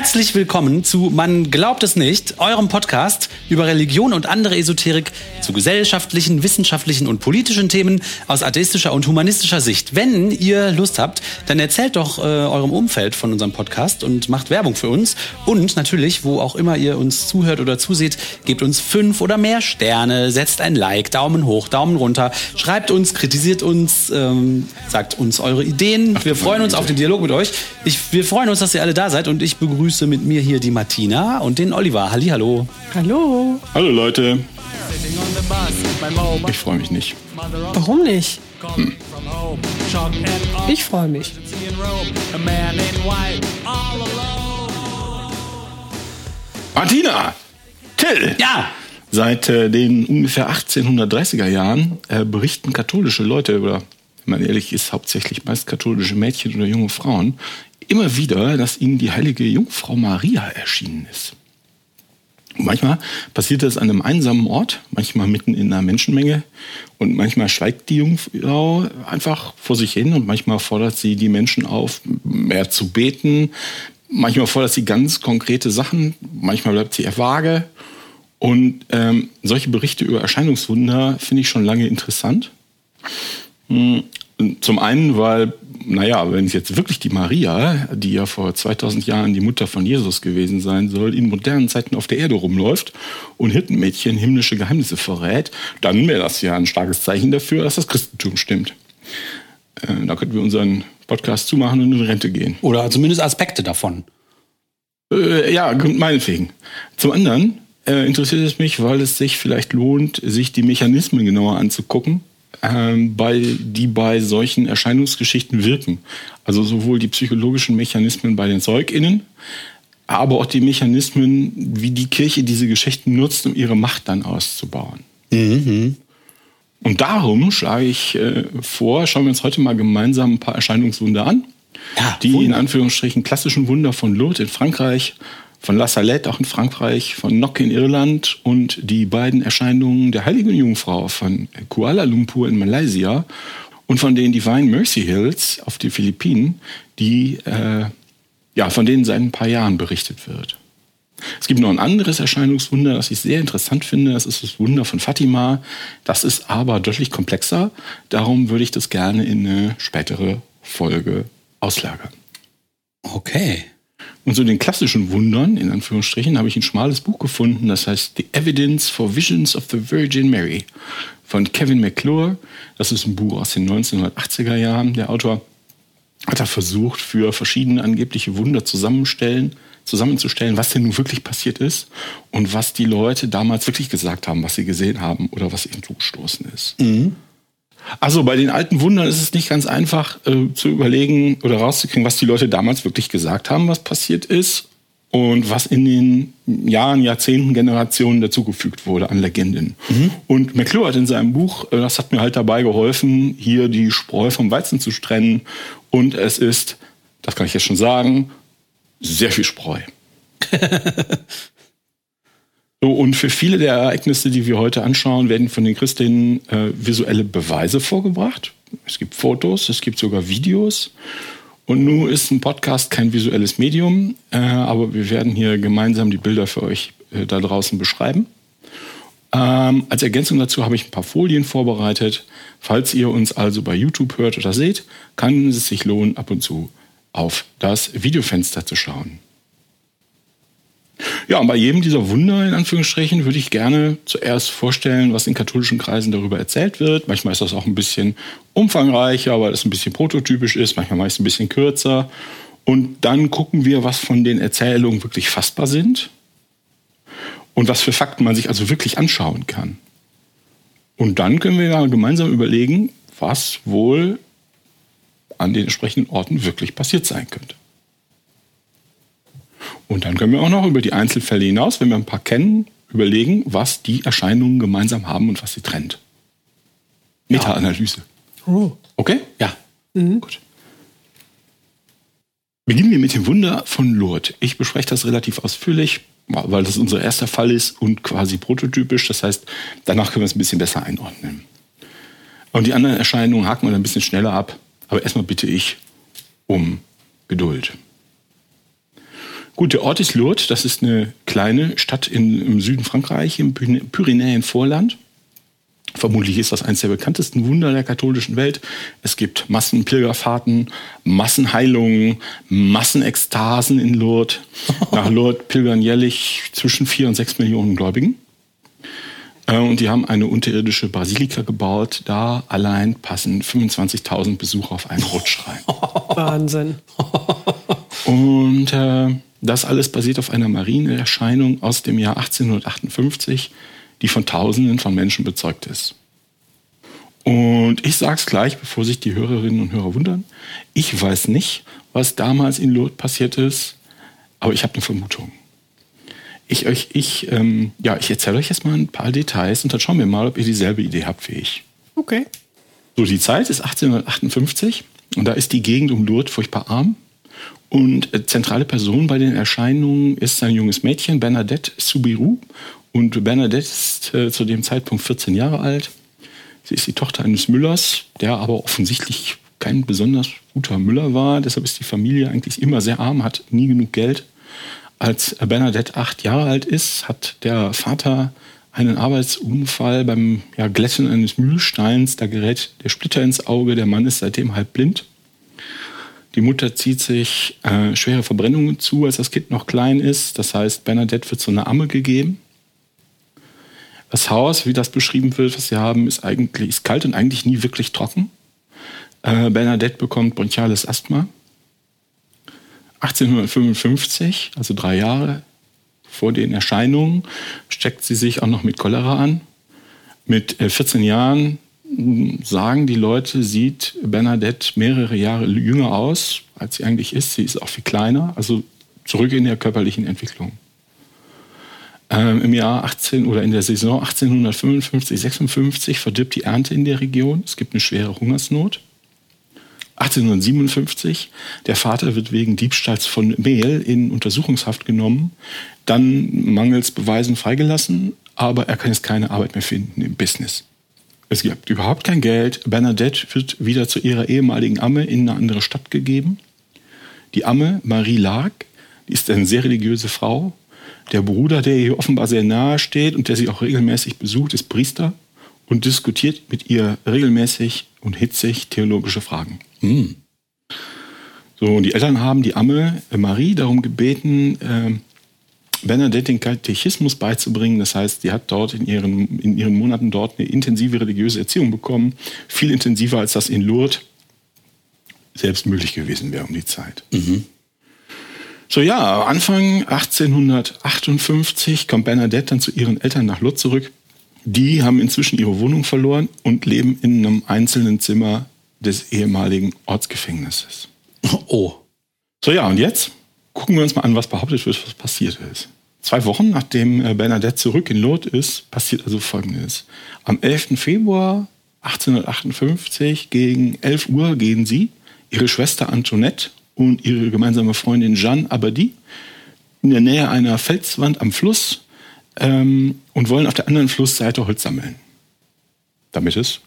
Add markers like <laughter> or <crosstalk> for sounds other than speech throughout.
Herzlich willkommen zu Man glaubt es nicht, eurem Podcast über Religion und andere Esoterik zu gesellschaftlichen, wissenschaftlichen und politischen Themen aus atheistischer und humanistischer Sicht. Wenn ihr Lust habt, dann erzählt doch äh, eurem Umfeld von unserem Podcast und macht Werbung für uns. Und natürlich, wo auch immer ihr uns zuhört oder zuseht, gebt uns fünf oder mehr Sterne, setzt ein Like, Daumen hoch, Daumen runter, schreibt uns, kritisiert uns, ähm, sagt uns eure Ideen. Wir freuen uns auf den Dialog mit euch. Ich, wir freuen uns, dass ihr alle da seid und ich begrüße mit mir hier die Martina und den Oliver. Halli, hallo. Hallo. Hallo Leute. Ich freue mich nicht. Warum nicht? Hm. Ich freue mich. Martina! Till! Ja! Seit äh, den ungefähr 1830er Jahren äh, berichten katholische Leute, oder wenn man ehrlich ist, hauptsächlich meist katholische Mädchen oder junge Frauen, immer wieder, dass ihnen die heilige Jungfrau Maria erschienen ist. Und manchmal passiert das an einem einsamen Ort, manchmal mitten in einer Menschenmenge und manchmal schweigt die Jungfrau einfach vor sich hin und manchmal fordert sie die Menschen auf, mehr zu beten. Manchmal fordert sie ganz konkrete Sachen, manchmal bleibt sie eher vage. Und ähm, solche Berichte über Erscheinungswunder finde ich schon lange interessant. Zum einen, weil naja, wenn es jetzt wirklich die Maria, die ja vor 2000 Jahren die Mutter von Jesus gewesen sein soll, in modernen Zeiten auf der Erde rumläuft und Hirtenmädchen himmlische Geheimnisse verrät, dann wäre das ja ein starkes Zeichen dafür, dass das Christentum stimmt. Äh, da könnten wir unseren Podcast zumachen und in Rente gehen. Oder zumindest Aspekte davon. Äh, ja, meinetwegen. Zum anderen äh, interessiert es mich, weil es sich vielleicht lohnt, sich die Mechanismen genauer anzugucken ähm, bei, die bei solchen Erscheinungsgeschichten wirken. Also sowohl die psychologischen Mechanismen bei den ZeugInnen, aber auch die Mechanismen, wie die Kirche diese Geschichten nutzt, um ihre Macht dann auszubauen. Mhm. Und darum schlage ich äh, vor, schauen wir uns heute mal gemeinsam ein paar Erscheinungswunder an. Ja, die Wunder. in Anführungsstrichen klassischen Wunder von Lourdes in Frankreich von La Salette, auch in Frankreich, von Nock in Irland und die beiden Erscheinungen der Heiligen Jungfrau von Kuala Lumpur in Malaysia und von den Divine Mercy Hills auf den Philippinen, die äh, ja, von denen seit ein paar Jahren berichtet wird. Es gibt noch ein anderes Erscheinungswunder, das ich sehr interessant finde. Das ist das Wunder von Fatima. Das ist aber deutlich komplexer. Darum würde ich das gerne in eine spätere Folge auslagern. Okay. Und so den klassischen Wundern, in Anführungsstrichen, habe ich ein schmales Buch gefunden, das heißt The Evidence for Visions of the Virgin Mary von Kevin McClure. Das ist ein Buch aus den 1980er Jahren. Der Autor hat da versucht, für verschiedene angebliche Wunder zusammenstellen, zusammenzustellen, was denn nun wirklich passiert ist und was die Leute damals wirklich gesagt haben, was sie gesehen haben oder was ihnen zugestoßen ist. Mhm. Also bei den alten Wundern ist es nicht ganz einfach äh, zu überlegen oder rauszukriegen, was die Leute damals wirklich gesagt haben, was passiert ist und was in den Jahren, Jahrzehnten, Generationen dazugefügt wurde an Legenden. Mhm. Und McClure hat in seinem Buch, äh, das hat mir halt dabei geholfen, hier die Spreu vom Weizen zu trennen. Und es ist, das kann ich jetzt schon sagen, sehr viel Spreu. <laughs> So, und für viele der Ereignisse, die wir heute anschauen, werden von den Christinnen äh, visuelle Beweise vorgebracht. Es gibt Fotos, es gibt sogar Videos. Und nun ist ein Podcast kein visuelles Medium, äh, aber wir werden hier gemeinsam die Bilder für euch äh, da draußen beschreiben. Ähm, als Ergänzung dazu habe ich ein paar Folien vorbereitet. Falls ihr uns also bei YouTube hört oder seht, kann es sich lohnen, ab und zu auf das Videofenster zu schauen. Ja, und bei jedem dieser Wunder, in Anführungsstrichen, würde ich gerne zuerst vorstellen, was in katholischen Kreisen darüber erzählt wird. Manchmal ist das auch ein bisschen umfangreicher, weil es ein bisschen prototypisch ist. Manchmal meist ein bisschen kürzer. Und dann gucken wir, was von den Erzählungen wirklich fassbar sind und was für Fakten man sich also wirklich anschauen kann. Und dann können wir ja gemeinsam überlegen, was wohl an den entsprechenden Orten wirklich passiert sein könnte. Und dann können wir auch noch über die Einzelfälle hinaus, wenn wir ein paar kennen, überlegen, was die Erscheinungen gemeinsam haben und was sie trennt. Meta-Analyse. Oh. Okay? Ja. Mhm. Gut. Beginnen wir mit dem Wunder von Lourdes. Ich bespreche das relativ ausführlich, weil das unser erster Fall ist und quasi prototypisch. Das heißt, danach können wir es ein bisschen besser einordnen. Und die anderen Erscheinungen haken wir dann ein bisschen schneller ab. Aber erstmal bitte ich um Geduld. Gut, der Ort ist Lourdes. Das ist eine kleine Stadt in, im Süden Frankreich, im Pyrenäen-Vorland. Vermutlich ist das eines der bekanntesten Wunder der katholischen Welt. Es gibt Massenpilgerfahrten, Massenheilungen, Massenekstasen in Lourdes. <laughs> Nach Lourdes pilgern jährlich zwischen vier und sechs Millionen Gläubigen. Äh, und die haben eine unterirdische Basilika gebaut. Da allein passen 25.000 Besucher auf einen Rutsch rein. <laughs> Wahnsinn. Und äh, das alles basiert auf einer Marienerscheinung aus dem Jahr 1858 die von Tausenden von Menschen bezeugt ist. Und ich sage es gleich, bevor sich die Hörerinnen und Hörer wundern. Ich weiß nicht, was damals in Lourdes passiert ist, aber ich habe eine Vermutung. Ich, euch, ich, ähm, ja, ich erzähle euch jetzt mal ein paar Details und dann schauen wir mal, ob ihr dieselbe Idee habt wie ich. Okay. So, die Zeit ist 1858 und da ist die Gegend um Lourdes furchtbar arm. Und äh, zentrale Person bei den Erscheinungen ist ein junges Mädchen, Bernadette Soubirou. Und Bernadette ist äh, zu dem Zeitpunkt 14 Jahre alt. Sie ist die Tochter eines Müllers, der aber offensichtlich kein besonders guter Müller war. Deshalb ist die Familie eigentlich immer sehr arm, hat nie genug Geld. Als Bernadette acht Jahre alt ist, hat der Vater einen Arbeitsunfall beim ja, Glätten eines Mühlsteins. Da gerät der Splitter ins Auge. Der Mann ist seitdem halb blind. Die Mutter zieht sich äh, schwere Verbrennungen zu, als das Kind noch klein ist. Das heißt, Bernadette wird zu einer Amme gegeben. Das Haus, wie das beschrieben wird, was sie haben, ist eigentlich ist kalt und eigentlich nie wirklich trocken. Äh, Bernadette bekommt bronchiales Asthma. 1855, also drei Jahre vor den Erscheinungen, steckt sie sich auch noch mit Cholera an. Mit 14 äh, Jahren sagen die Leute, sieht Bernadette mehrere Jahre jünger aus, als sie eigentlich ist. Sie ist auch viel kleiner, also zurück in der körperlichen Entwicklung. Ähm, Im Jahr 18 oder in der Saison 1855, 56 verdirbt die Ernte in der Region. Es gibt eine schwere Hungersnot. 1857, der Vater wird wegen Diebstahls von Mehl in Untersuchungshaft genommen, dann mangels Beweisen freigelassen, aber er kann jetzt keine Arbeit mehr finden im Business. Es gibt überhaupt kein Geld. Bernadette wird wieder zu ihrer ehemaligen Amme in eine andere Stadt gegeben. Die Amme, Marie Lag, die ist eine sehr religiöse Frau, der Bruder, der ihr offenbar sehr nahe steht und der sie auch regelmäßig besucht, ist Priester und diskutiert mit ihr regelmäßig und hitzig theologische Fragen. Mhm. So, und die Eltern haben die Amme Marie darum gebeten, äh, Bernadette den Katechismus beizubringen. Das heißt, sie hat dort in ihren, in ihren Monaten dort eine intensive religiöse Erziehung bekommen. Viel intensiver, als das in Lourdes selbst möglich gewesen wäre um die Zeit. Mhm. So ja, Anfang 1858 kommt Bernadette dann zu ihren Eltern nach Lourdes zurück. Die haben inzwischen ihre Wohnung verloren und leben in einem einzelnen Zimmer des ehemaligen Ortsgefängnisses. Oh. So ja, und jetzt gucken wir uns mal an, was behauptet wird, was passiert ist. Zwei Wochen nachdem äh, Bernadette zurück in Lourdes ist, passiert also Folgendes. Am 11. Februar 1858 gegen 11 Uhr gehen sie, ihre Schwester Antoinette und ihre gemeinsame Freundin Jeanne Abadi in der Nähe einer Felswand am Fluss ähm, und wollen auf der anderen Flussseite Holz sammeln, damit es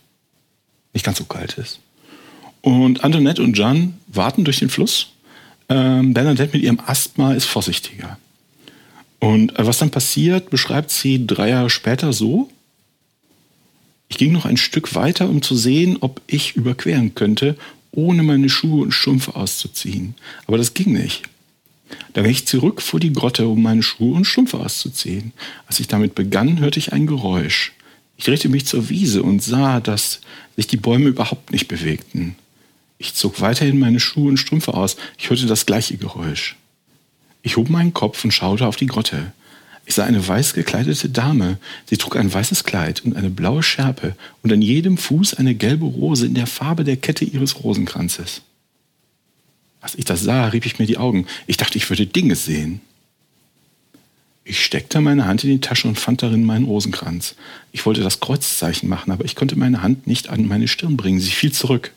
nicht ganz so kalt ist. Und Antoinette und Jeanne warten durch den Fluss. Ähm, Bernadette mit ihrem Asthma ist vorsichtiger. Und äh, was dann passiert, beschreibt sie drei Jahre später so. Ich ging noch ein Stück weiter, um zu sehen, ob ich überqueren könnte, ohne meine Schuhe und Strümpfe auszuziehen. Aber das ging nicht. Da ging ich zurück vor die Grotte, um meine Schuhe und Strümpfe auszuziehen. Als ich damit begann, hörte ich ein Geräusch. Ich drehte mich zur Wiese und sah, dass sich die Bäume überhaupt nicht bewegten. Ich zog weiterhin meine Schuhe und Strümpfe aus. Ich hörte das gleiche Geräusch. Ich hob meinen Kopf und schaute auf die Grotte. Ich sah eine weiß gekleidete Dame. Sie trug ein weißes Kleid und eine blaue Schärpe und an jedem Fuß eine gelbe Rose in der Farbe der Kette ihres Rosenkranzes. Als ich das sah, rieb ich mir die Augen. Ich dachte, ich würde Dinge sehen. Ich steckte meine Hand in die Tasche und fand darin meinen Rosenkranz. Ich wollte das Kreuzzeichen machen, aber ich konnte meine Hand nicht an meine Stirn bringen. Sie fiel zurück.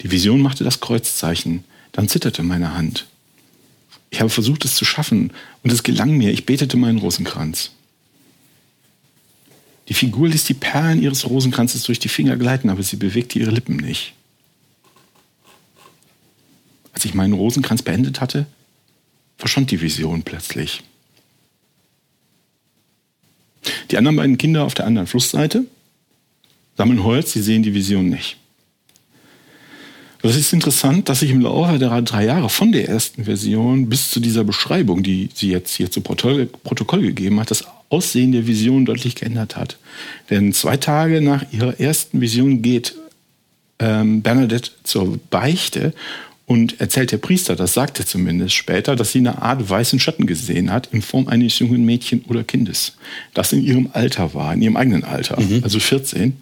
Die Vision machte das Kreuzzeichen. Dann zitterte meine Hand. Ich habe versucht, es zu schaffen und es gelang mir. Ich betete meinen Rosenkranz. Die Figur ließ die Perlen ihres Rosenkranzes durch die Finger gleiten, aber sie bewegte ihre Lippen nicht. Als ich meinen Rosenkranz beendet hatte, verschwand die Vision plötzlich. Die anderen beiden Kinder auf der anderen Flussseite sammeln Holz, sie sehen die Vision nicht. Das ist interessant, dass sich im Laufe der drei Jahre von der ersten Version bis zu dieser Beschreibung, die sie jetzt hier zu Protokoll gegeben hat, das Aussehen der Vision deutlich geändert hat. Denn zwei Tage nach ihrer ersten Vision geht ähm, Bernadette zur Beichte und erzählt der Priester, das sagt er zumindest später, dass sie eine Art weißen Schatten gesehen hat in Form eines jungen Mädchen oder Kindes, das in ihrem Alter war, in ihrem eigenen Alter, mhm. also 14.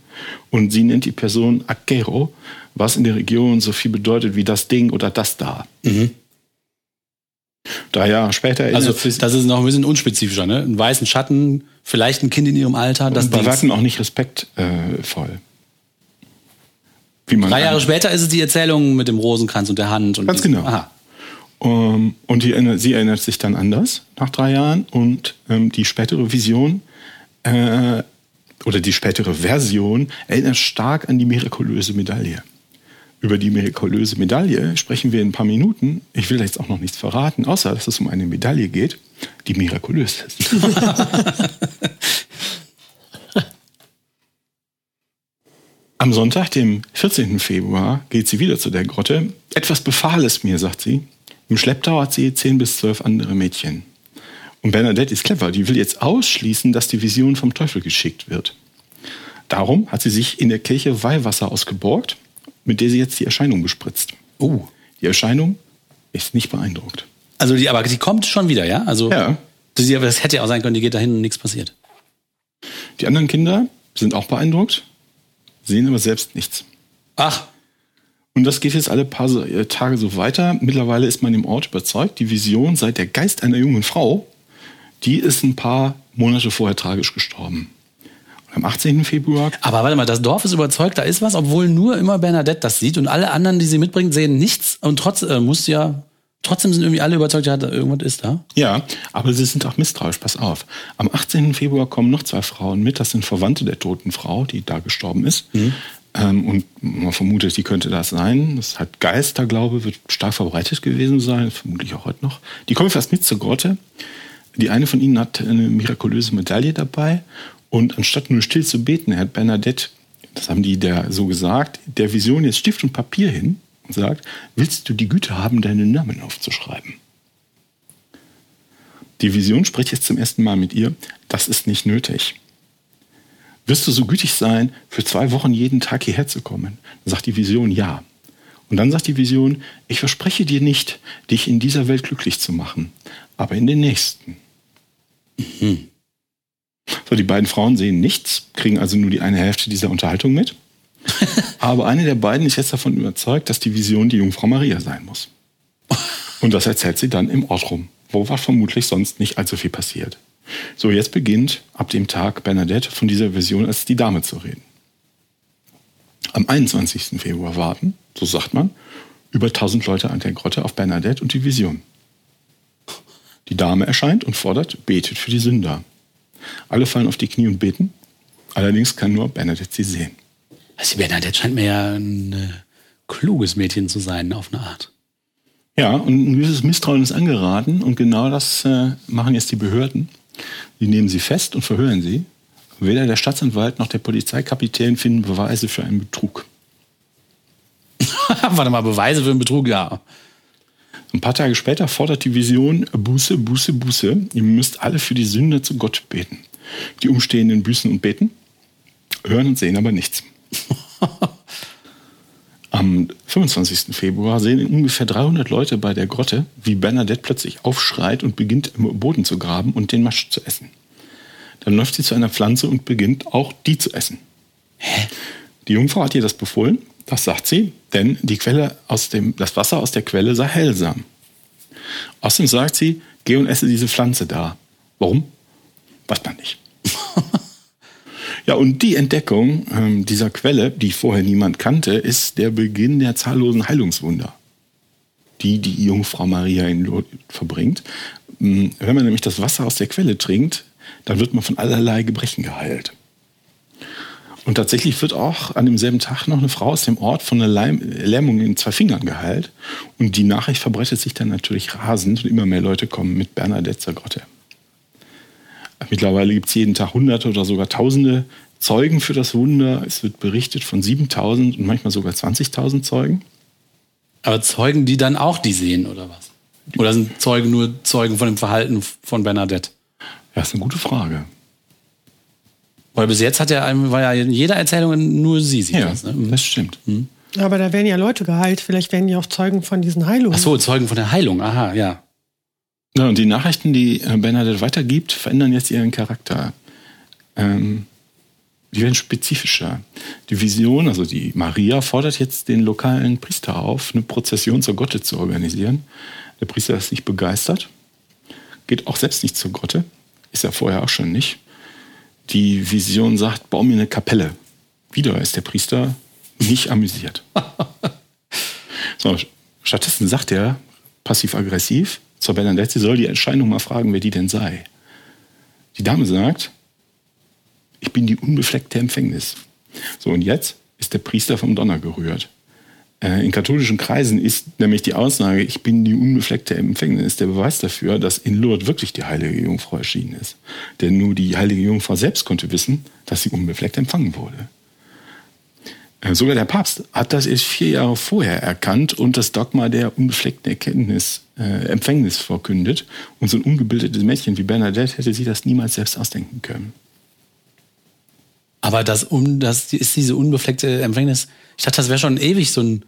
Und sie nennt die Person Akero, was in der Region so viel bedeutet wie das Ding oder das da. Mhm. Drei Jahre später. Also das ist noch ein bisschen unspezifischer, ne? Einen weißen Schatten, vielleicht ein Kind in ihrem Alter. Das und bei weitem auch nicht respektvoll. Äh, Drei Jahre später ist es die Erzählung mit dem Rosenkranz und der Hand. Und Ganz genau. Aha. Um, ähm, und die, sie erinnert sich dann anders nach drei Jahren und ähm, die spätere Vision äh, oder die spätere Version erinnert stark an die mirakulöse Medaille. Über die mirakulöse Medaille sprechen wir in ein paar Minuten. Ich will jetzt auch noch nichts verraten, außer dass es um eine Medaille geht, die mirakulös ist. <laughs> Am Sonntag, dem 14. Februar, geht sie wieder zu der Grotte. Etwas befahl es mir, sagt sie. Im Schlepptau hat sie zehn bis zwölf andere Mädchen. Und Bernadette ist clever. Die will jetzt ausschließen, dass die Vision vom Teufel geschickt wird. Darum hat sie sich in der Kirche Weihwasser ausgeborgt, mit der sie jetzt die Erscheinung bespritzt. Oh. Die Erscheinung ist nicht beeindruckt. Also die, aber die kommt schon wieder, ja? Also ja. Das, das hätte ja auch sein können, die geht dahin und nichts passiert. Die anderen Kinder sind auch beeindruckt sehen aber selbst nichts. Ach. Und das geht jetzt alle paar äh, Tage so weiter. Mittlerweile ist man im Ort überzeugt, die Vision sei der Geist einer jungen Frau, die ist ein paar Monate vorher tragisch gestorben. Und am 18. Februar. Aber warte mal, das Dorf ist überzeugt, da ist was, obwohl nur immer Bernadette das sieht und alle anderen, die sie mitbringt, sehen nichts. Und trotz äh, muss ja Trotzdem sind irgendwie alle überzeugt, ja, irgendwas ist da. Ja, aber sie sind auch misstrauisch, pass auf. Am 18. Februar kommen noch zwei Frauen mit, das sind Verwandte der toten Frau, die da gestorben ist. Mhm. Ähm, und man vermutet, die könnte das sein. Das hat Geisterglaube, wird stark verbreitet gewesen sein, vermutlich auch heute noch. Die kommen fast mit zur Grotte. Die eine von ihnen hat eine mirakulöse Medaille dabei. Und anstatt nur still zu beten, hat Bernadette, das haben die der so gesagt, der Vision jetzt Stift und Papier hin und sagt, willst du die Güte haben, deinen Namen aufzuschreiben? Die Vision spricht jetzt zum ersten Mal mit ihr, das ist nicht nötig. Wirst du so gütig sein, für zwei Wochen jeden Tag hierher zu kommen? Dann sagt die Vision ja. Und dann sagt die Vision, ich verspreche dir nicht, dich in dieser Welt glücklich zu machen, aber in den nächsten. Mhm. So, die beiden Frauen sehen nichts, kriegen also nur die eine Hälfte dieser Unterhaltung mit. <laughs> Aber eine der beiden ist jetzt davon überzeugt, dass die Vision die Jungfrau Maria sein muss. <laughs> Und das erzählt sie dann im Ort rum, wo war vermutlich sonst nicht allzu viel passiert. So, jetzt beginnt ab dem Tag Bernadette von dieser Vision als die Dame zu reden. Am 21. Februar warten, so sagt man, über 1000 Leute an der Grotte auf Bernadette und die Vision. Die Dame erscheint und fordert, betet für die Sünder. Alle fallen auf die Knie und beten, allerdings kann nur Bernadette sie sehen. Also Bernadette scheint mir ja ein äh, kluges Mädchen zu sein, auf eine Art. Ja, und ein gewisses Misstrauen ist angeraten und genau das äh, machen jetzt die Behörden. Die nehmen sie fest und verhören sie. Weder der Staatsanwalt noch der Polizeikapitän finden Beweise für einen Betrug. <laughs> Warte mal, Beweise für einen Betrug, ja. Ein paar Tage später fordert die Vision Buße, Buße, Buße. Ihr müsst alle für die Sünde zu Gott beten. Die Umstehenden büßen und beten, hören und sehen aber nichts. <laughs> Am 25. Februar sehen ungefähr 300 Leute bei der Grotte, wie Bernadette plötzlich aufschreit und beginnt im Boden zu graben und den Masch zu essen. Dann läuft sie zu einer Pflanze und beginnt auch die zu essen. Hä? Die Jungfrau hat ihr das befohlen, das sagt sie, denn die Quelle aus dem, das Wasser aus der Quelle sei heilsam. Außerdem sagt sie, geh und esse diese Pflanze da. Warum? Weiß man nicht. <laughs> Ja, und die Entdeckung ähm, dieser Quelle, die vorher niemand kannte, ist der Beginn der zahllosen Heilungswunder, die die Jungfrau Maria in Lourdes verbringt. Ähm, wenn man nämlich das Wasser aus der Quelle trinkt, dann wird man von allerlei Gebrechen geheilt. Und tatsächlich wird auch an demselben Tag noch eine Frau aus dem Ort von einer Lähmung in zwei Fingern geheilt. Und die Nachricht verbreitet sich dann natürlich rasend und immer mehr Leute kommen mit Bernadette zur Grotte. Mittlerweile gibt es jeden Tag Hunderte oder sogar Tausende Zeugen für das Wunder. Es wird berichtet von 7000 und manchmal sogar 20.000 Zeugen. Aber Zeugen, die dann auch die sehen, oder was? Oder sind Zeugen nur Zeugen von dem Verhalten von Bernadette? Ja, ist eine gute Frage. Weil bis jetzt hat ja, war ja in jeder Erzählung nur sie sieht Ja, das. Ne? das stimmt. Aber da werden ja Leute geheilt. Vielleicht werden die auch Zeugen von diesen Heilungen. Ach so, Zeugen von der Heilung. Aha, ja. Ja, und die Nachrichten, die äh, Bernadette weitergibt, verändern jetzt ihren Charakter. Ähm, die werden spezifischer. Die Vision, also die Maria, fordert jetzt den lokalen Priester auf, eine Prozession zur Grotte zu organisieren. Der Priester ist nicht begeistert, geht auch selbst nicht zur Grotte, ist er vorher auch schon nicht. Die Vision sagt, bau mir eine Kapelle. Wieder ist der Priester nicht amüsiert. <laughs> so, stattdessen sagt er passiv-aggressiv zur Bernadette, sie soll die Erscheinung mal fragen, wer die denn sei. Die Dame sagt, ich bin die unbefleckte Empfängnis. So, und jetzt ist der Priester vom Donner gerührt. Äh, In katholischen Kreisen ist nämlich die Aussage, ich bin die unbefleckte Empfängnis, der Beweis dafür, dass in Lourdes wirklich die heilige Jungfrau erschienen ist. Denn nur die heilige Jungfrau selbst konnte wissen, dass sie unbefleckt empfangen wurde. Äh, Sogar der Papst hat das erst vier Jahre vorher erkannt und das Dogma der unbefleckten Erkenntnis, äh, Empfängnis verkündet. Und so ein ungebildetes Mädchen wie Bernadette hätte sich das niemals selbst ausdenken können. Aber das, um, das ist diese unbefleckte Empfängnis. Ich dachte, das wäre schon ewig so ein,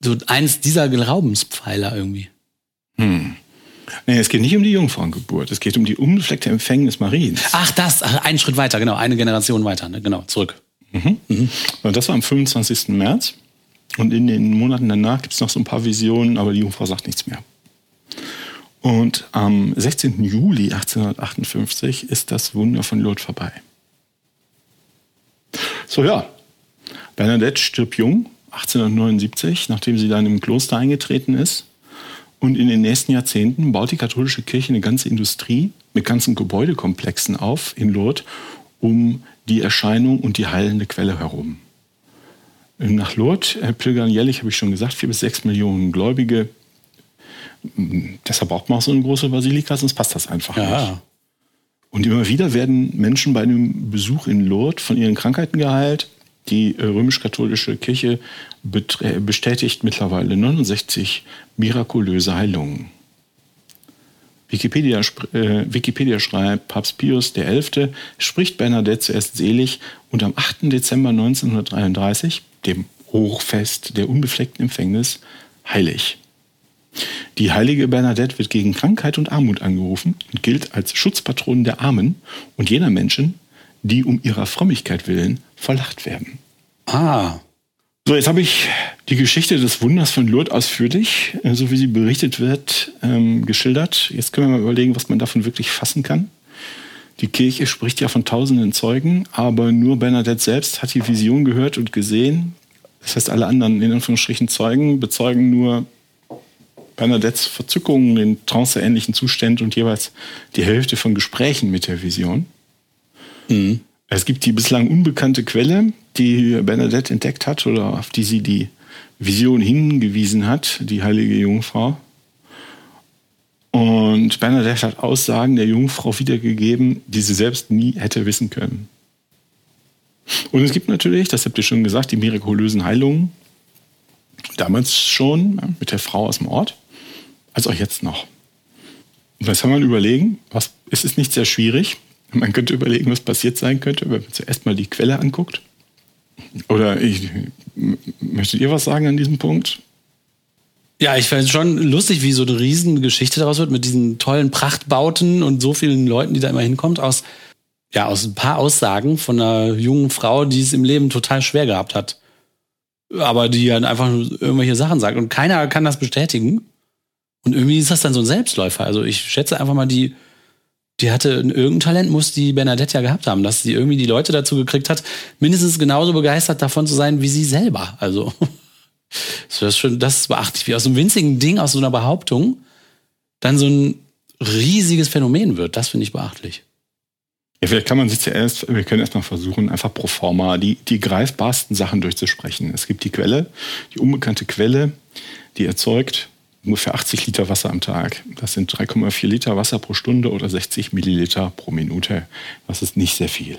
so eins dieser Glaubenspfeiler irgendwie. Nee, es geht nicht um die Jungfrauengeburt, es geht um die unbefleckte Empfängnis Mariens. Ach, das, ach, einen Schritt weiter, genau, eine Generation weiter, ne? genau, zurück. Und das war am 25. März. Und in den Monaten danach gibt es noch so ein paar Visionen, aber die Jungfrau sagt nichts mehr. Und am 16. Juli 1858 ist das Wunder von Lourdes vorbei. So ja, Bernadette stirbt jung, 1879, nachdem sie dann im Kloster eingetreten ist. Und in den nächsten Jahrzehnten baut die katholische Kirche eine ganze Industrie mit ganzen Gebäudekomplexen auf in Lourdes, um die Erscheinung und die heilende Quelle herum. Nach Lourdes äh, pilgern jährlich, habe ich schon gesagt, vier bis sechs Millionen Gläubige. Mm, Deshalb braucht man auch so eine große Basilika, sonst passt das einfach nicht. Ja. Und immer wieder werden Menschen bei einem Besuch in Lourdes von ihren Krankheiten geheilt. Die äh, römisch-katholische Kirche bestätigt mittlerweile 69 mirakulöse Heilungen. Wikipedia, äh, Wikipedia schreibt, Papst Pius XI. spricht Bernadette zuerst selig und am 8. Dezember 1933, dem Hochfest der unbefleckten Empfängnis, heilig. Die heilige Bernadette wird gegen Krankheit und Armut angerufen und gilt als Schutzpatron der Armen und jener Menschen, die um ihrer Frömmigkeit willen verlacht werden. Ah, So, jetzt habe ich die Geschichte des Wunders von Lourdes ausführlich, äh, so wie sie berichtet wird, ähm, geschildert. Jetzt können wir mal überlegen, was man davon wirklich fassen kann. Die Kirche spricht ja von tausenden Zeugen, aber nur Bernadette selbst hat die Vision gehört und gesehen. Das heißt, alle anderen, in Anführungsstrichen, Zeugen bezeugen nur Bernadettes Verzückungen, den tranceähnlichen Zustand und jeweils die Hälfte von Gesprächen mit der Vision. Es gibt die bislang unbekannte Quelle, die Bernadette entdeckt hat oder auf die sie die Vision hingewiesen hat, die heilige Jungfrau. Und Bernadette hat Aussagen der Jungfrau wiedergegeben, die sie selbst nie hätte wissen können. Und es gibt natürlich, das habt ihr schon gesagt, die mirakulösen Heilungen. Damals schon mit der Frau aus dem Ort, als auch jetzt noch. Und jetzt kann man überlegen, was, es ist nicht sehr schwierig. Man könnte überlegen, was passiert sein könnte, wenn man zuerst mal die Quelle anguckt. Oder ich, möchtet ihr was sagen an diesem Punkt? Ja, ich fände es schon lustig, wie so eine riesen Geschichte daraus wird mit diesen tollen Prachtbauten und so vielen Leuten, die da immer hinkommt, aus, ja, aus ein paar Aussagen von einer jungen Frau, die es im Leben total schwer gehabt hat. Aber die dann einfach nur irgendwelche Sachen sagt. Und keiner kann das bestätigen. Und irgendwie ist das dann so ein Selbstläufer. Also ich schätze einfach mal, die, die hatte irgendein Talent, muss die Bernadette ja gehabt haben, dass sie irgendwie die Leute dazu gekriegt hat, mindestens genauso begeistert davon zu sein wie sie selber. Also <laughs> das ist schon, das ist beachtlich, wie aus einem winzigen Ding, aus so einer Behauptung, dann so ein riesiges Phänomen wird. Das finde ich beachtlich. Ja, vielleicht kann man sich zuerst, wir können erstmal versuchen, einfach pro forma die, die greifbarsten Sachen durchzusprechen. Es gibt die Quelle, die unbekannte Quelle, die erzeugt ungefähr 80 Liter Wasser am Tag. Das sind 3,4 Liter Wasser pro Stunde oder 60 Milliliter pro Minute. Das ist nicht sehr viel.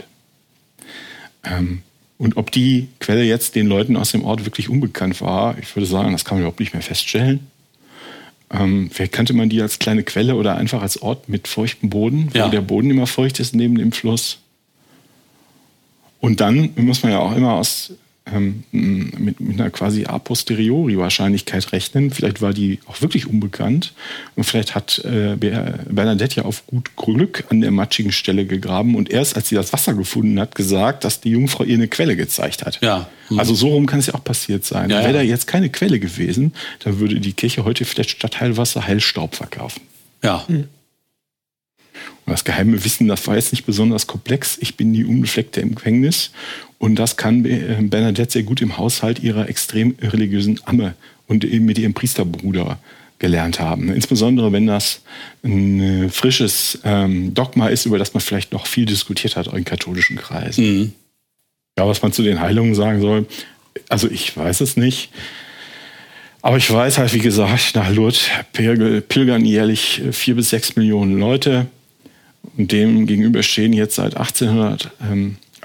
Ähm, und ob die Quelle jetzt den Leuten aus dem Ort wirklich unbekannt war, ich würde sagen, das kann man überhaupt nicht mehr feststellen. Ähm, vielleicht kannte man die als kleine Quelle oder einfach als Ort mit feuchtem Boden, Ja. wo der Boden immer feucht ist neben dem Fluss. Und dann muss man ja auch immer aus, ähm, mit, mit einer quasi a posteriori Wahrscheinlichkeit rechnen. Vielleicht war die auch wirklich unbekannt und vielleicht hat äh, Ber- Bernadette ja auf gut Glück an der matschigen Stelle gegraben und erst als sie das Wasser gefunden hat, gesagt, dass die Jungfrau ihr eine Quelle gezeigt hat. Ja. Hm. Also so rum kann es ja auch passiert sein. Ja, Wäre ja. da jetzt keine Quelle gewesen, dann würde die Kirche heute vielleicht statt Heilwasser Heilstaub verkaufen. Ja. Und das geheime Wissen, das war jetzt nicht besonders komplex. Ich bin die Unbefleckte im Gefängnis. Und das kann äh, Bernadette sehr gut im Haushalt ihrer extrem religiösen Amme und eben mit ihrem Priesterbruder gelernt haben. Insbesondere wenn das ein äh, frisches ähm, Dogma ist, über das man vielleicht noch viel diskutiert hat in katholischen Kreisen. Mhm. Ja, was man zu den Heilungen sagen soll, also ich weiß es nicht. Aber ich weiß halt, wie gesagt, nach Lourdes pilger- pilgern jährlich äh, vier bis sechs Millionen Leute. Und dem gegenüber stehen jetzt seit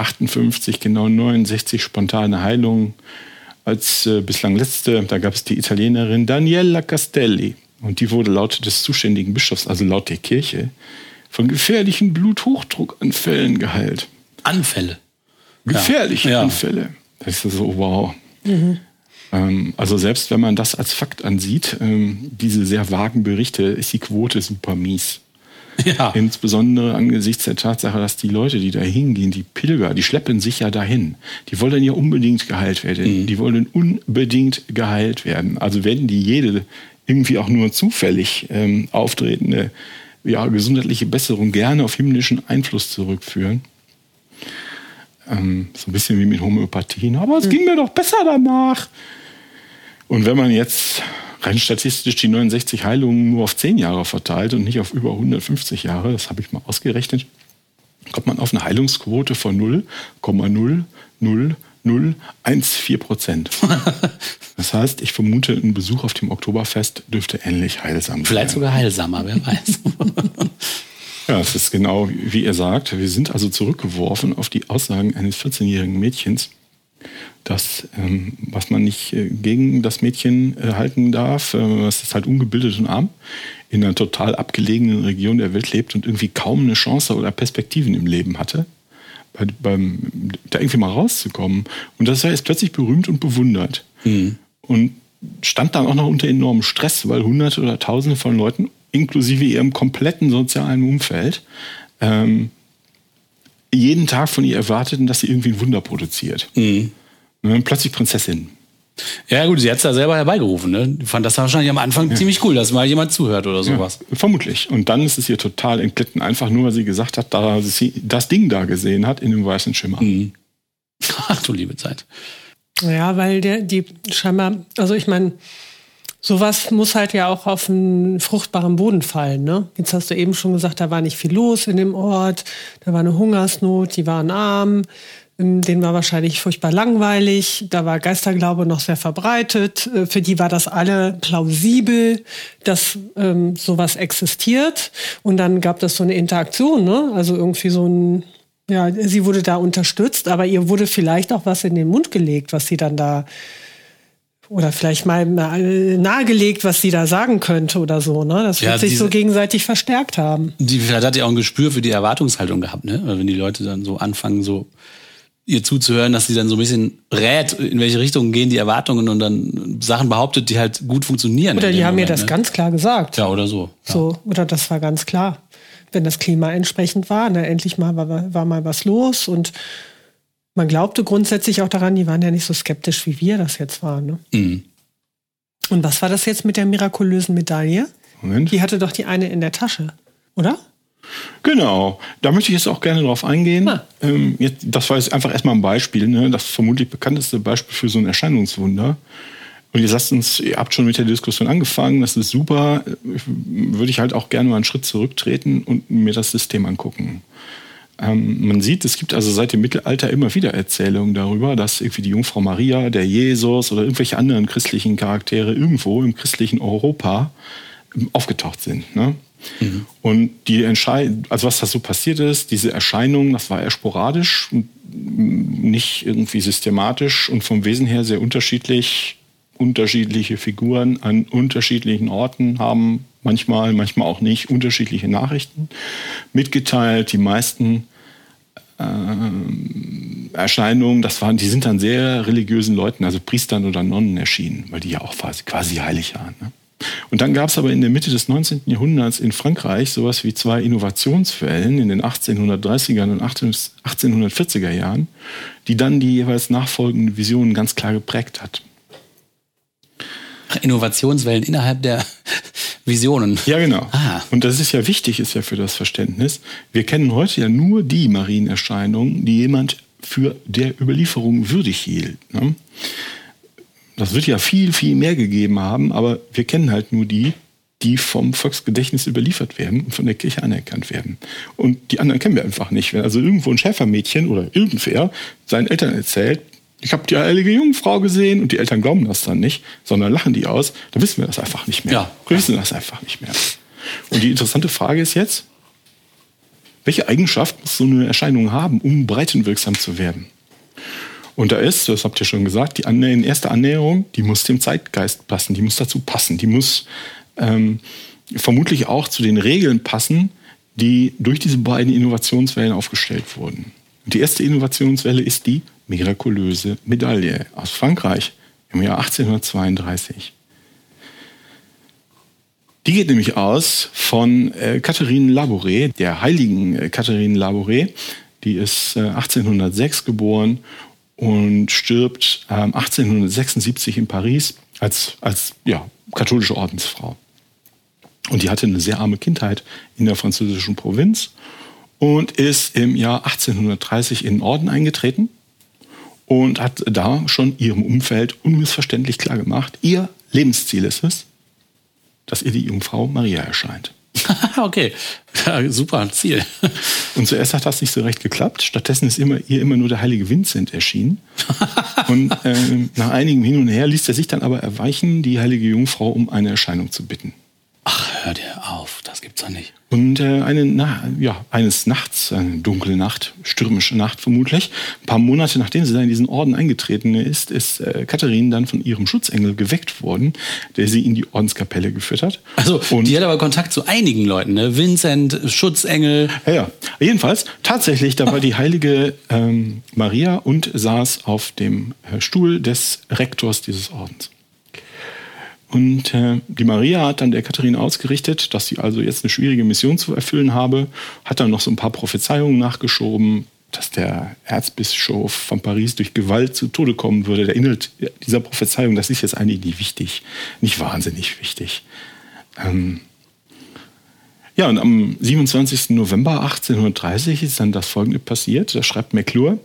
1858 genau 69 spontane Heilungen. Als äh, bislang letzte, da gab es die Italienerin Daniela Castelli. Und die wurde laut des zuständigen Bischofs, also laut der Kirche, von gefährlichen Bluthochdruckanfällen geheilt. Anfälle. Gefährliche Ja. Anfälle. Das ist so, wow. Ähm, also selbst wenn man das als Fakt ansieht, ähm, diese sehr vagen Berichte, ist die Quote super mies. <laughs> Ja. Insbesondere angesichts der Tatsache, dass die Leute, die da hingehen, die Pilger, die schleppen sich ja dahin. Die wollen ja unbedingt geheilt werden. Die wollen unbedingt geheilt werden. Also werden die jede irgendwie auch nur zufällig ähm, auftretende ja, gesundheitliche Besserung gerne auf himmlischen Einfluss zurückführen. Ähm, so ein bisschen wie mit Homöopathien. Aber es ging mir doch besser danach. Und wenn man jetzt rein statistisch die 69 Heilungen nur auf 10 Jahre verteilt und nicht auf über 150 Jahre, das habe ich mal ausgerechnet, kommt man auf eine Heilungsquote von 0,00014 Prozent. <laughs> Das heißt, ich vermute, ein Besuch auf dem Oktoberfest dürfte ähnlich heilsam Vielleicht sein. sogar heilsamer, wer weiß. <laughs> Ja, es ist genau wie ihr sagt. Wir sind also zurückgeworfen auf die Aussagen eines 14-jährigen Mädchens, dass ähm, was man nicht äh, gegen das Mädchen äh, halten darf, äh, ist halt ungebildet und arm, in einer total abgelegenen Region der Welt lebt und irgendwie kaum eine Chance oder Perspektiven im Leben hatte, bei, beim, da irgendwie mal rauszukommen. Und das war jetzt plötzlich berühmt und bewundert. Und stand dann auch noch unter enormem Stress, weil Hunderte oder Tausende von Leuten, inklusive ihrem kompletten sozialen Umfeld, ähm, jeden Tag von ihr erwarteten, dass sie irgendwie ein Wunder produziert. Ne, plötzlich Prinzessin. ja, gut, sie hat es ja selber herbeigerufen. Ne? Ich fand das wahrscheinlich am Anfang ziemlich cool, dass mal jemand zuhört oder sowas. Ja, vermutlich. Und dann ist es ihr total entglitten, einfach nur, weil sie gesagt hat, da sie das Ding da gesehen hat in dem weißen Schimmer. Ach du liebe Zeit. Ja, weil der, die scheinbar, also ich meine, sowas muss halt ja auch auf einen fruchtbaren Boden fallen. Ne? Jetzt hast du eben schon gesagt, da war nicht viel los in dem Ort, da war eine Hungersnot, die waren arm, ähm, denen war wahrscheinlich furchtbar langweilig, da war Geisterglaube noch sehr verbreitet, äh, für die war das alle plausibel, dass ähm, sowas existiert. Und dann gab das so eine Interaktion, ne? also irgendwie so ein ja, sie wurde da unterstützt, aber ihr wurde vielleicht auch was in den Mund gelegt, was sie dann da oder vielleicht mal mal nahegelegt, was sie da sagen könnte oder so. Ne? Das wird Ja, sich diese- so gegenseitig verstärkt haben. Die, vielleicht hat die auch ein Gespür für die Erwartungshaltung gehabt, ne? Weil Wenn die Leute dann so anfangen, so ihr zuzuhören, dass sie dann so ein bisschen rät, in welche Richtung gehen die Erwartungen und dann Sachen behauptet, die halt gut funktionieren. Oder die haben mir Moment, das ne? ganz klar gesagt. Ja, oder so. Ja. So, oder das war ganz klar. Wenn das Klima entsprechend war, ne, endlich mal war, war mal was los und man glaubte grundsätzlich auch daran, die waren ja nicht so skeptisch, wie wir das jetzt waren. Ne? Mhm. Und was war das jetzt mit der mirakulösen Medaille? Moment. Die hatte doch die eine in der Tasche, oder? Genau, da möchte ich jetzt auch gerne drauf eingehen. Ah. Ähm, jetzt, das war jetzt einfach erstmal ein Beispiel, ne? das vermutlich bekannteste Beispiel für so ein Erscheinungswunder. Und ihr lasst uns, ihr habt schon mit der Diskussion angefangen, das ist super. Würde ich halt auch gerne mal einen Schritt zurücktreten und mir das System angucken. Ähm, man sieht, es gibt also seit dem Mittelalter immer wieder Erzählungen darüber, dass irgendwie die Jungfrau Maria, der Jesus oder irgendwelche anderen christlichen Charaktere irgendwo im christlichen Europa ähm, aufgetaucht sind. Ne? Mhm. Und die Entscheidung, also was da so passiert ist, diese Erscheinung, das war eher sporadisch, nicht irgendwie systematisch und vom Wesen her sehr unterschiedlich. Unterschiedliche Figuren an unterschiedlichen Orten haben manchmal, manchmal auch nicht, unterschiedliche Nachrichten mitgeteilt. Die meisten Erscheinungen, das waren, die sind dann sehr religiösen Leuten, also Priestern oder Nonnen erschienen, weil die ja auch quasi, quasi heilig waren. Ne? Und dann gab es aber in der Mitte des 19. Jahrhunderts in Frankreich sowas wie zwei Innovationswellen in den 1830er und 1840er Jahren, die dann die jeweils nachfolgenden Visionen ganz klar geprägt hat. Innovationswellen innerhalb der Visionen. Ja, genau. Ah. Und das ist ja wichtig, ist ja für das Verständnis. Wir kennen heute ja nur die Marienerscheinungen, die jemand für der Überlieferung würdig hielt. Ne? Das wird ja viel, viel mehr gegeben haben, aber wir kennen halt nur die, die vom Volksgedächtnis überliefert werden und von der Kirche anerkannt werden. Und die anderen kennen wir einfach nicht. Wenn also irgendwo ein Schäfermädchen oder irgendwer seinen Eltern erzählt, ich habe die heilige Jungfrau gesehen und die Eltern glauben das dann nicht, sondern lachen die aus, dann wissen wir das einfach nicht mehr. Ja. Wir wissen das einfach nicht mehr. Und die interessante Frage ist jetzt, welche Eigenschaft muss so eine Erscheinung haben, um breitenwirksam zu werden? Und da ist, das habt ihr schon gesagt, die Annäherung, erste Annäherung, die muss dem Zeitgeist passen, die muss dazu passen, die muss ähm, vermutlich auch zu den Regeln passen, die durch diese beiden Innovationswellen aufgestellt wurden. Und die erste Innovationswelle ist die mirakulöse Medaille aus Frankreich im Jahr 1832. Die geht nämlich aus von äh, Catherine Labouré, der heiligen äh, Catherine Labouré. Die ist äh, 1806 geboren und stirbt äh, 1876 in Paris als, als ja, katholische Ordensfrau. Und die hatte eine sehr arme Kindheit in der französischen Provinz und ist im Jahr 1830 in den Orden eingetreten und hat da schon ihrem Umfeld unmissverständlich klar gemacht, ihr Lebensziel ist es, dass ihr die Jungfrau Maria erscheint. <laughs> okay, ja, super Ziel. Und zuerst hat das nicht so recht geklappt. Stattdessen ist immer, ihr immer nur der heilige Vincent erschienen. und <laughs> äh, nach einigem Hin und Her ließ er sich dann aber erweichen, die heilige Jungfrau um eine Erscheinung zu bitten. Ach, hör dir gibt's doch nicht. Und äh, eine, na, ja, eines Nachts, eine dunkle Nacht, stürmische Nacht vermutlich, ein paar Monate nachdem sie da in diesen Orden eingetreten ist, ist äh, Katharine dann von ihrem Schutzengel geweckt worden, der sie in die Ordenskapelle geführt hat. Also, und die hat aber Kontakt zu einigen Leuten, ne? Vincent, Schutzengel. Ja, ja. Jedenfalls, tatsächlich, da war <laughs> die heilige ähm, Maria und saß auf dem äh, Stuhl des Rektors dieses Ordens. Und äh, die Maria hat dann der Katharina ausgerichtet, dass sie also jetzt eine schwierige Mission zu erfüllen habe, hat dann noch so ein paar Prophezeiungen nachgeschoben, dass der Erzbischof von Paris durch Gewalt zu Tode kommen würde. Der Inhalt dieser Prophezeiung, das ist jetzt eigentlich nicht wichtig, nicht wahnsinnig wichtig. Ähm ja, und am 27. November 1830 ist dann das Folgende passiert. Da schreibt McClure,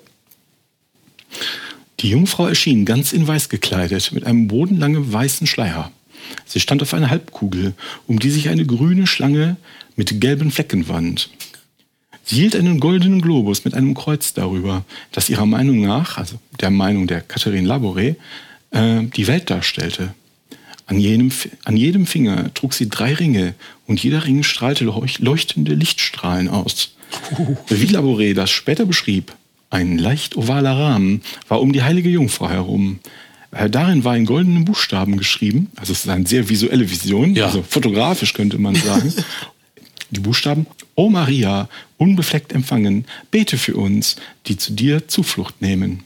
die Jungfrau erschien ganz in weiß gekleidet, mit einem bodenlangen weißen Schleier. Sie stand auf einer Halbkugel, um die sich eine grüne Schlange mit gelben Flecken wand. Sie hielt einen goldenen Globus mit einem Kreuz darüber, das ihrer Meinung nach, also der Meinung der Catherine Labouré, äh, die Welt darstellte. An jedem, an jedem Finger trug sie drei Ringe und jeder Ring strahlte leuchtende Lichtstrahlen aus. <laughs> Wie Labouré das später beschrieb, ein leicht ovaler Rahmen war um die heilige Jungfrau herum. Äh, darin war in goldenen Buchstaben geschrieben, also es ist eine sehr visuelle Vision, ja. also fotografisch könnte man sagen. <laughs> die Buchstaben, O Maria, unbefleckt empfangen, bete für uns, die zu dir Zuflucht nehmen.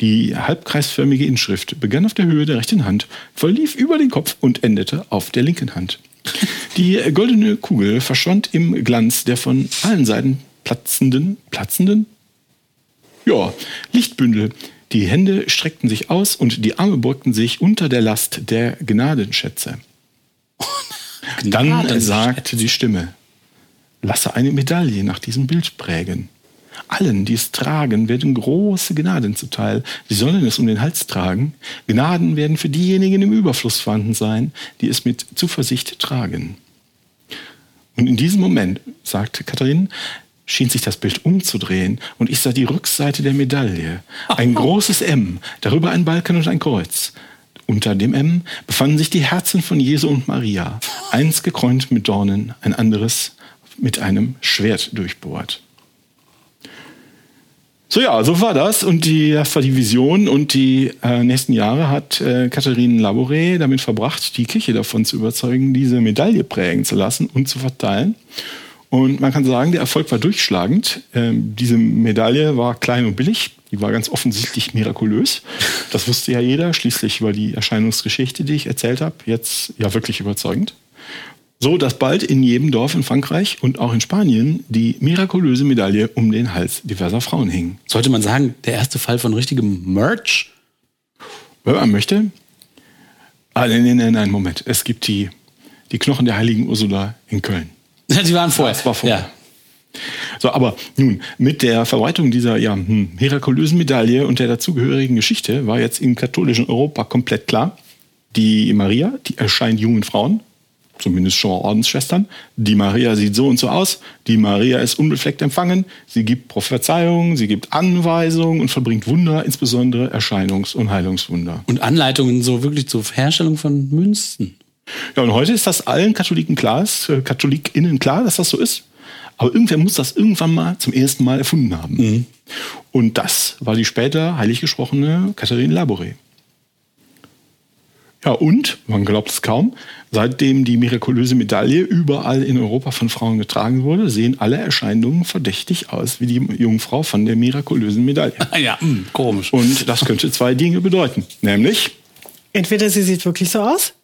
Die halbkreisförmige Inschrift begann auf der Höhe der rechten Hand, verlief über den Kopf und endete auf der linken Hand. Die goldene Kugel verschwand im Glanz der von allen Seiten platzenden, platzenden? Ja, Lichtbündel, die Hände streckten sich aus und die Arme beugten sich unter der Last der Gnadenschätze. <laughs> Dann sagte die Stimme, lasse eine Medaille nach diesem Bild prägen. Allen, die es tragen, werden große Gnaden zuteil. Sie sollen es um den Hals tragen. Gnaden werden für diejenigen im Überfluss vorhanden sein, die es mit Zuversicht tragen. Und in diesem Moment, sagte Katharine, schien sich das Bild umzudrehen und ich sah die Rückseite der Medaille. Ein <laughs> großes M, darüber ein Balken und ein Kreuz. Unter dem M befanden sich die Herzen von Jesu und Maria, eins gekrönt mit Dornen, ein anderes mit einem Schwert durchbohrt. So ja, so war das und die, das war die Vision und die äh, nächsten Jahre hat äh, Catherine Labouré damit verbracht, die Kirche davon zu überzeugen, diese Medaille prägen zu lassen und zu verteilen. Und man kann sagen, der Erfolg war durchschlagend. Ähm, diese Medaille war klein und billig, die war ganz offensichtlich mirakulös. Das wusste ja jeder, schließlich über die Erscheinungsgeschichte, die ich erzählt habe, jetzt ja wirklich überzeugend. So, dass bald in jedem Dorf in Frankreich und auch in Spanien die mirakulöse Medaille um den Hals diverser Frauen hing. Sollte man sagen, der erste Fall von richtigem Merch? Wenn man möchte. Ah, nein, nein, nein, nein, Moment. Es gibt die, die Knochen der heiligen Ursula in Köln. Die waren vorher. Das war vorher. Ja. So, aber nun, mit der Verbreitung dieser ja, hm, mirakulösen Medaille und der dazugehörigen Geschichte war jetzt im katholischen Europa komplett klar, die Maria, die erscheint jungen Frauen, zumindest schon Ordensschwestern. Die Maria sieht so und so aus. Die Maria ist unbefleckt empfangen. Sie gibt Prophezeiungen, sie gibt Anweisungen und verbringt Wunder, insbesondere Erscheinungs- und Heilungswunder. Und Anleitungen so wirklich zur Herstellung von Münzen. Ja, und heute ist das allen Katholiken klar, ist, äh, KatholikInnen klar, dass das so ist. Aber irgendwer muss das irgendwann mal zum ersten Mal erfunden haben. Und das war die später heilig gesprochene Katharine Labouré. Ja, und, man glaubt es kaum, seitdem die mirakulöse Medaille überall in Europa von Frauen getragen wurde, sehen alle Erscheinungen verdächtig aus wie die Jungfrau von der mirakulösen Medaille. <laughs> ja, hm, komisch. Und das könnte zwei Dinge bedeuten. Nämlich, Entweder sie sieht wirklich so aus.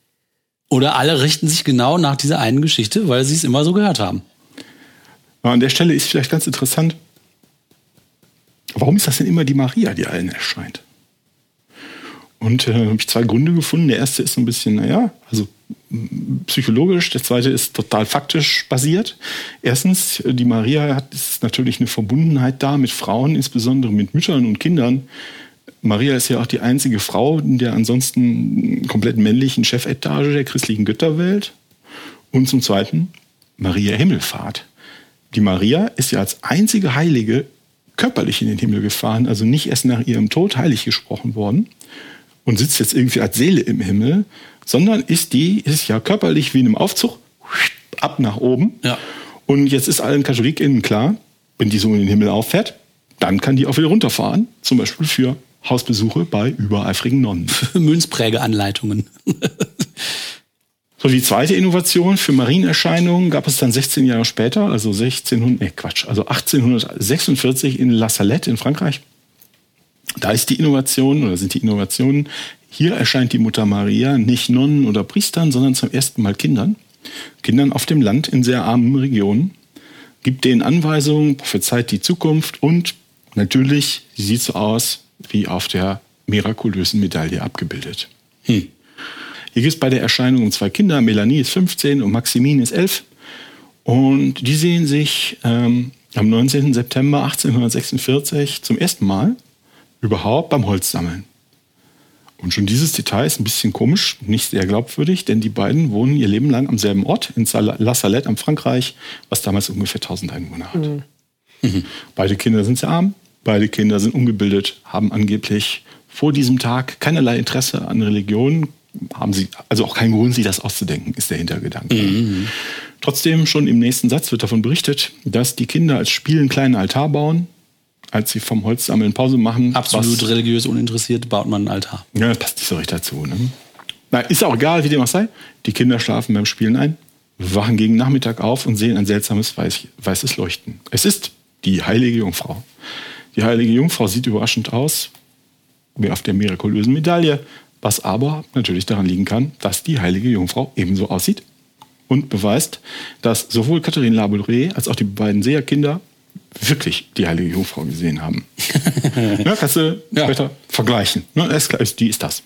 Oder alle richten sich genau nach dieser einen Geschichte, weil sie es immer so gehört haben. an der Stelle ist vielleicht ganz interessant, warum ist das denn immer die Maria, die allen erscheint? Und äh, habe ich zwei Gründe gefunden. Der erste ist so ein bisschen, naja, also psychologisch, der zweite ist total faktisch basiert. Erstens, die Maria hat ist natürlich eine Verbundenheit da mit Frauen, insbesondere mit Müttern und Kindern. Maria ist ja auch die einzige Frau in der ansonsten komplett männlichen Chefetage der christlichen Götterwelt. Und zum Zweiten, Maria Himmelfahrt. Die Maria ist ja als einzige Heilige körperlich in den Himmel gefahren, also nicht erst nach ihrem Tod heilig gesprochen worden und sitzt jetzt irgendwie als Seele im Himmel, sondern ist die, ist ja körperlich wie in einem Aufzug, ab nach oben. Ja. Und jetzt ist allen KatholikInnen klar, wenn die so in den Himmel auffährt, dann kann die auch wieder runterfahren, zum Beispiel für Hausbesuche bei übereifrigen Nonnen. <laughs> Münzprägeanleitungen. So, die zweite Innovation für Marienerscheinungen gab es dann 16 Jahre später, also 1600, nee, Quatsch, also 1846 in La Salette in Frankreich. Da ist die Innovation oder sind die Innovationen, hier erscheint die Mutter Maria nicht Nonnen oder Priestern, sondern zum ersten Mal Kindern. Kindern auf dem Land in sehr armen Regionen, gibt denen Anweisungen, prophezeit die Zukunft und natürlich, sie sieht so aus wie auf der mirakulösen Medaille abgebildet. Hm. Hier gibt es bei der Erscheinung um zwei Kinder. Melanie ist 15 und Maximine ist 11. Und die sehen sich ähm, am 19. September 1846 zum ersten Mal überhaupt beim Holzsammeln. Und schon dieses Detail ist ein bisschen komisch, nicht sehr glaubwürdig, denn die beiden wohnen ihr Leben lang am selben Ort, in La Salette am Frankreich, was damals ungefähr 1000 Einwohner hat. Beide Kinder sind sehr arm, beide Kinder sind ungebildet, haben angeblich vor diesem Tag keinerlei Interesse an Religion, haben sie also auch keinen Grund, sich das auszudenken, ist der Hintergedanke. Trotzdem, schon im nächsten Satz wird davon berichtet, dass die Kinder als Spiel einen kleinen Altar bauen, als sie vom Holzsammeln Pause machen. Absolut was- religiös uninteressiert baut man einen Altar. ja, das passt nicht so richtig dazu. Ne? Na, ist auch egal, wie dem auch sei. Die Kinder schlafen beim Spielen ein, wachen gegen Nachmittag auf und sehen ein seltsames weiß, weißes Leuchten. Es ist die heilige Jungfrau. Die heilige Jungfrau sieht überraschend aus, wie auf der mirakulösen Medaille, was aber natürlich daran liegen kann, dass die heilige Jungfrau ebenso aussieht und beweist, dass sowohl Catherine Labouré als auch die beiden Seherkinder wirklich die heilige Jungfrau gesehen haben. <laughs> ja, kannst du Ja. später vergleichen. Ne, die ist das.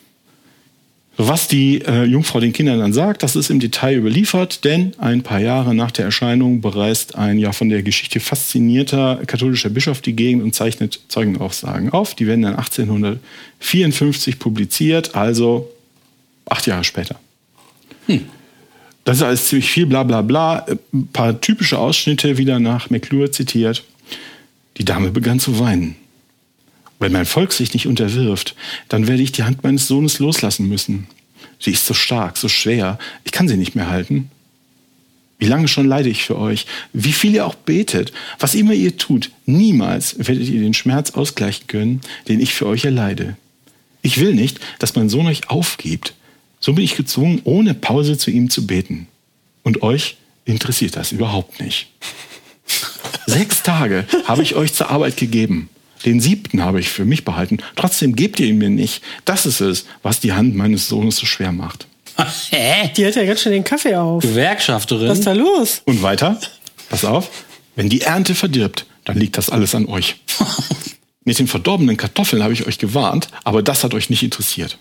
Was die äh, Jungfrau den Kindern dann sagt, das ist im Detail überliefert, denn ein paar Jahre nach der Erscheinung bereist ein ja von der Geschichte faszinierter katholischer Bischof die Gegend und zeichnet Zeugenaussagen auf. Die werden dann 1854 publiziert, also acht Jahre später. Das ist alles ziemlich viel, bla bla bla. Ein paar typische Ausschnitte wieder nach McClure zitiert. Die Dame begann zu weinen. Wenn mein Volk sich nicht unterwirft, dann werde ich die Hand meines Sohnes loslassen müssen. Sie ist so stark, so schwer, ich kann sie nicht mehr halten. Wie lange schon leide ich für euch? Wie viel ihr auch betet, was immer ihr tut, niemals werdet ihr den Schmerz ausgleichen können, den ich für euch erleide. Ich will nicht, dass mein Sohn euch aufgibt. So bin ich gezwungen, ohne Pause zu ihm zu beten. Und euch interessiert das überhaupt nicht. <laughs> Sechs Tage habe ich euch zur Arbeit gegeben. Den siebten habe ich für mich behalten. Trotzdem gebt ihr ihn mir nicht. Das ist es, was die Hand meines Sohnes so schwer macht. <laughs> Hä? Die hat ja ganz schön den Kaffee auf. Gewerkschafterin. Was ist da los? Und weiter, pass auf, wenn die Ernte verdirbt, dann liegt das alles an euch. <laughs> Mit den verdorbenen Kartoffeln habe ich euch gewarnt, aber das hat euch nicht interessiert.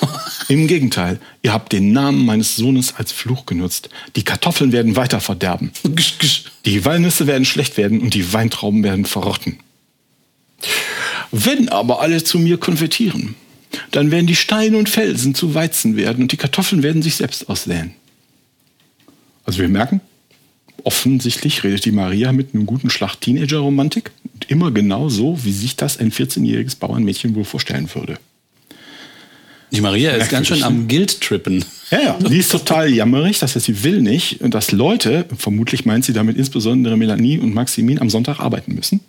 <laughs> Im Gegenteil, ihr habt den Namen meines Sohnes als Fluch genutzt. Die Kartoffeln werden weiter verderben. Die Walnüsse werden schlecht werden und die Weintrauben werden verrotten. Wenn aber alle zu mir konvertieren, dann werden die Steine und Felsen zu Weizen werden und die Kartoffeln werden sich selbst aussäen. Also wir merken, offensichtlich redet die Maria mit einem guten Schlag Teenager-Romantik. Immer genau so, wie sich das ein 14-jähriges Bauernmädchen wohl vorstellen würde. Die Maria ist ganz schön am Guild-Trippen. Ja, ja, die ist total jammerig, das heißt, sie will nicht, dass Leute, vermutlich meint sie damit insbesondere Melanie und Maximin, am Sonntag arbeiten müssen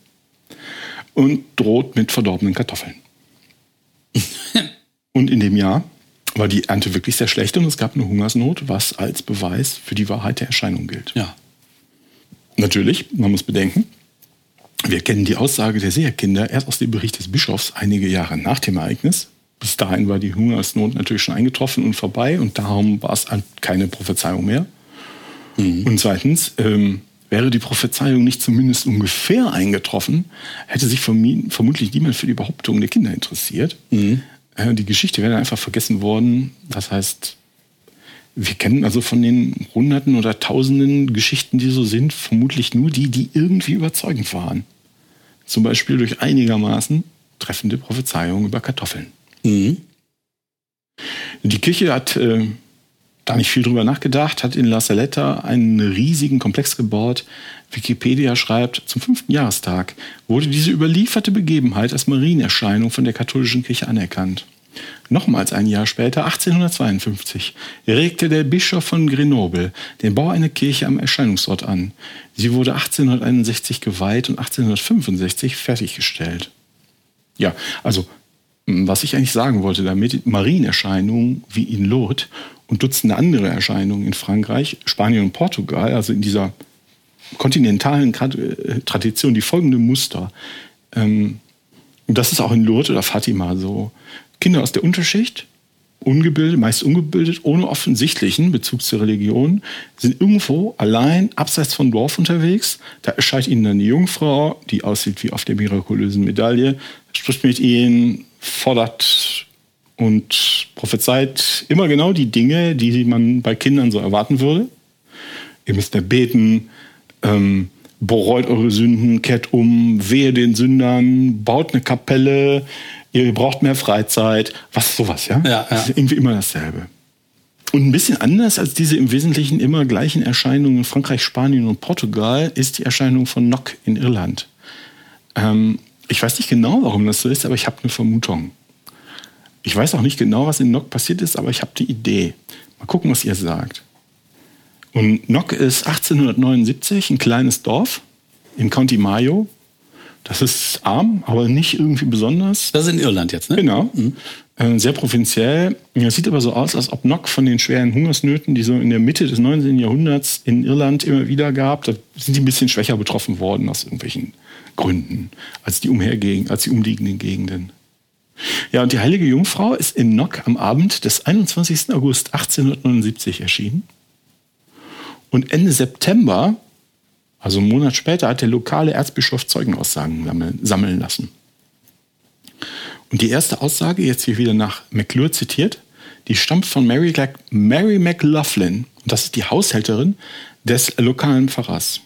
und droht mit verdorbenen Kartoffeln. <laughs> und in dem Jahr war die Ernte wirklich sehr schlecht und es gab eine Hungersnot, was als Beweis für die Wahrheit der Erscheinung gilt. Ja. Natürlich, man muss bedenken, wir kennen die Aussage der Seherkinder erst aus dem Bericht des Bischofs einige Jahre nach dem Ereignis. Bis dahin war die Hungersnot natürlich schon eingetroffen und vorbei und darum war es keine Prophezeiung mehr. Mhm. Und zweitens, ähm, wäre die Prophezeiung nicht zumindest ungefähr eingetroffen, hätte sich vermutlich niemand für die Behauptung der Kinder interessiert. Mhm. Äh, die Geschichte wäre einfach vergessen worden. Das heißt, wir kennen also von den Hunderten oder Tausenden Geschichten, die so sind, vermutlich nur die, die irgendwie überzeugend waren. Zum Beispiel durch einigermaßen treffende Prophezeiungen über Kartoffeln. Mhm. Die Kirche hat äh, da nicht viel drüber nachgedacht, hat in La Saletta einen riesigen Komplex gebaut. Wikipedia schreibt, zum fünften Jahrestag wurde diese überlieferte Begebenheit als Marienerscheinung von der katholischen Kirche anerkannt. Nochmals ein Jahr später, 1852, regte der Bischof von Grenoble den Bau einer Kirche am Erscheinungsort an. Sie wurde 1861 geweiht und 1865 fertiggestellt. Ja, also was ich eigentlich sagen wollte damit, Marienerscheinungen wie in Lourdes und Dutzende andere Erscheinungen in Frankreich, Spanien und Portugal, also in dieser kontinentalen äh, Tradition, die folgende Muster. Ähm, und das ist auch in Lourdes oder Fatima so. Kinder aus der Unterschicht, ungebildet, meist ungebildet, ohne offensichtlichen Bezug zur Religion, sind irgendwo allein abseits von Dorf unterwegs. Da erscheint ihnen dann die Jungfrau, die aussieht wie auf der mirakulösen Medaille, spricht mit ihnen, fordert und prophezeit immer genau die Dinge, die man bei Kindern so erwarten würde. Ihr müsst mehr beten, ähm, bereut eure Sünden, kehrt um, wehe den Sündern, baut eine Kapelle, ihr braucht mehr Freizeit, was sowas, ja? ja, ja. irgendwie immer dasselbe. Und ein bisschen anders als diese im Wesentlichen immer gleichen Erscheinungen in Frankreich, Spanien und Portugal ist die Erscheinung von Nock in Irland. Ähm, ich weiß nicht genau, warum das so ist, aber ich habe eine Vermutung. Ich weiß auch nicht genau, was in Nock passiert ist, aber ich habe die Idee. Mal gucken, was ihr sagt. Und Nock ist 1879 ein kleines Dorf im County Mayo das ist arm, aber nicht irgendwie besonders. Das ist in Irland jetzt, ne? Genau. Mhm. Äh, sehr provinziell. Es sieht aber so aus, als ob Nock von den schweren Hungersnöten, die so in der Mitte des 19. Jahrhunderts in Irland immer wieder gab, da sind die ein bisschen schwächer betroffen worden aus irgendwelchen Gründen als die, umhergegen, als die umliegenden Gegenden. Ja, und die heilige Jungfrau ist in Nock am Abend des 21. August 1879 erschienen. Und Ende September also einen Monat später hat der lokale Erzbischof Zeugenaussagen sammeln lassen. Und die erste Aussage, jetzt hier wieder nach McClure zitiert, die stammt von Mary, Mary McLaughlin. Und das ist die Haushälterin des lokalen Pfarrers.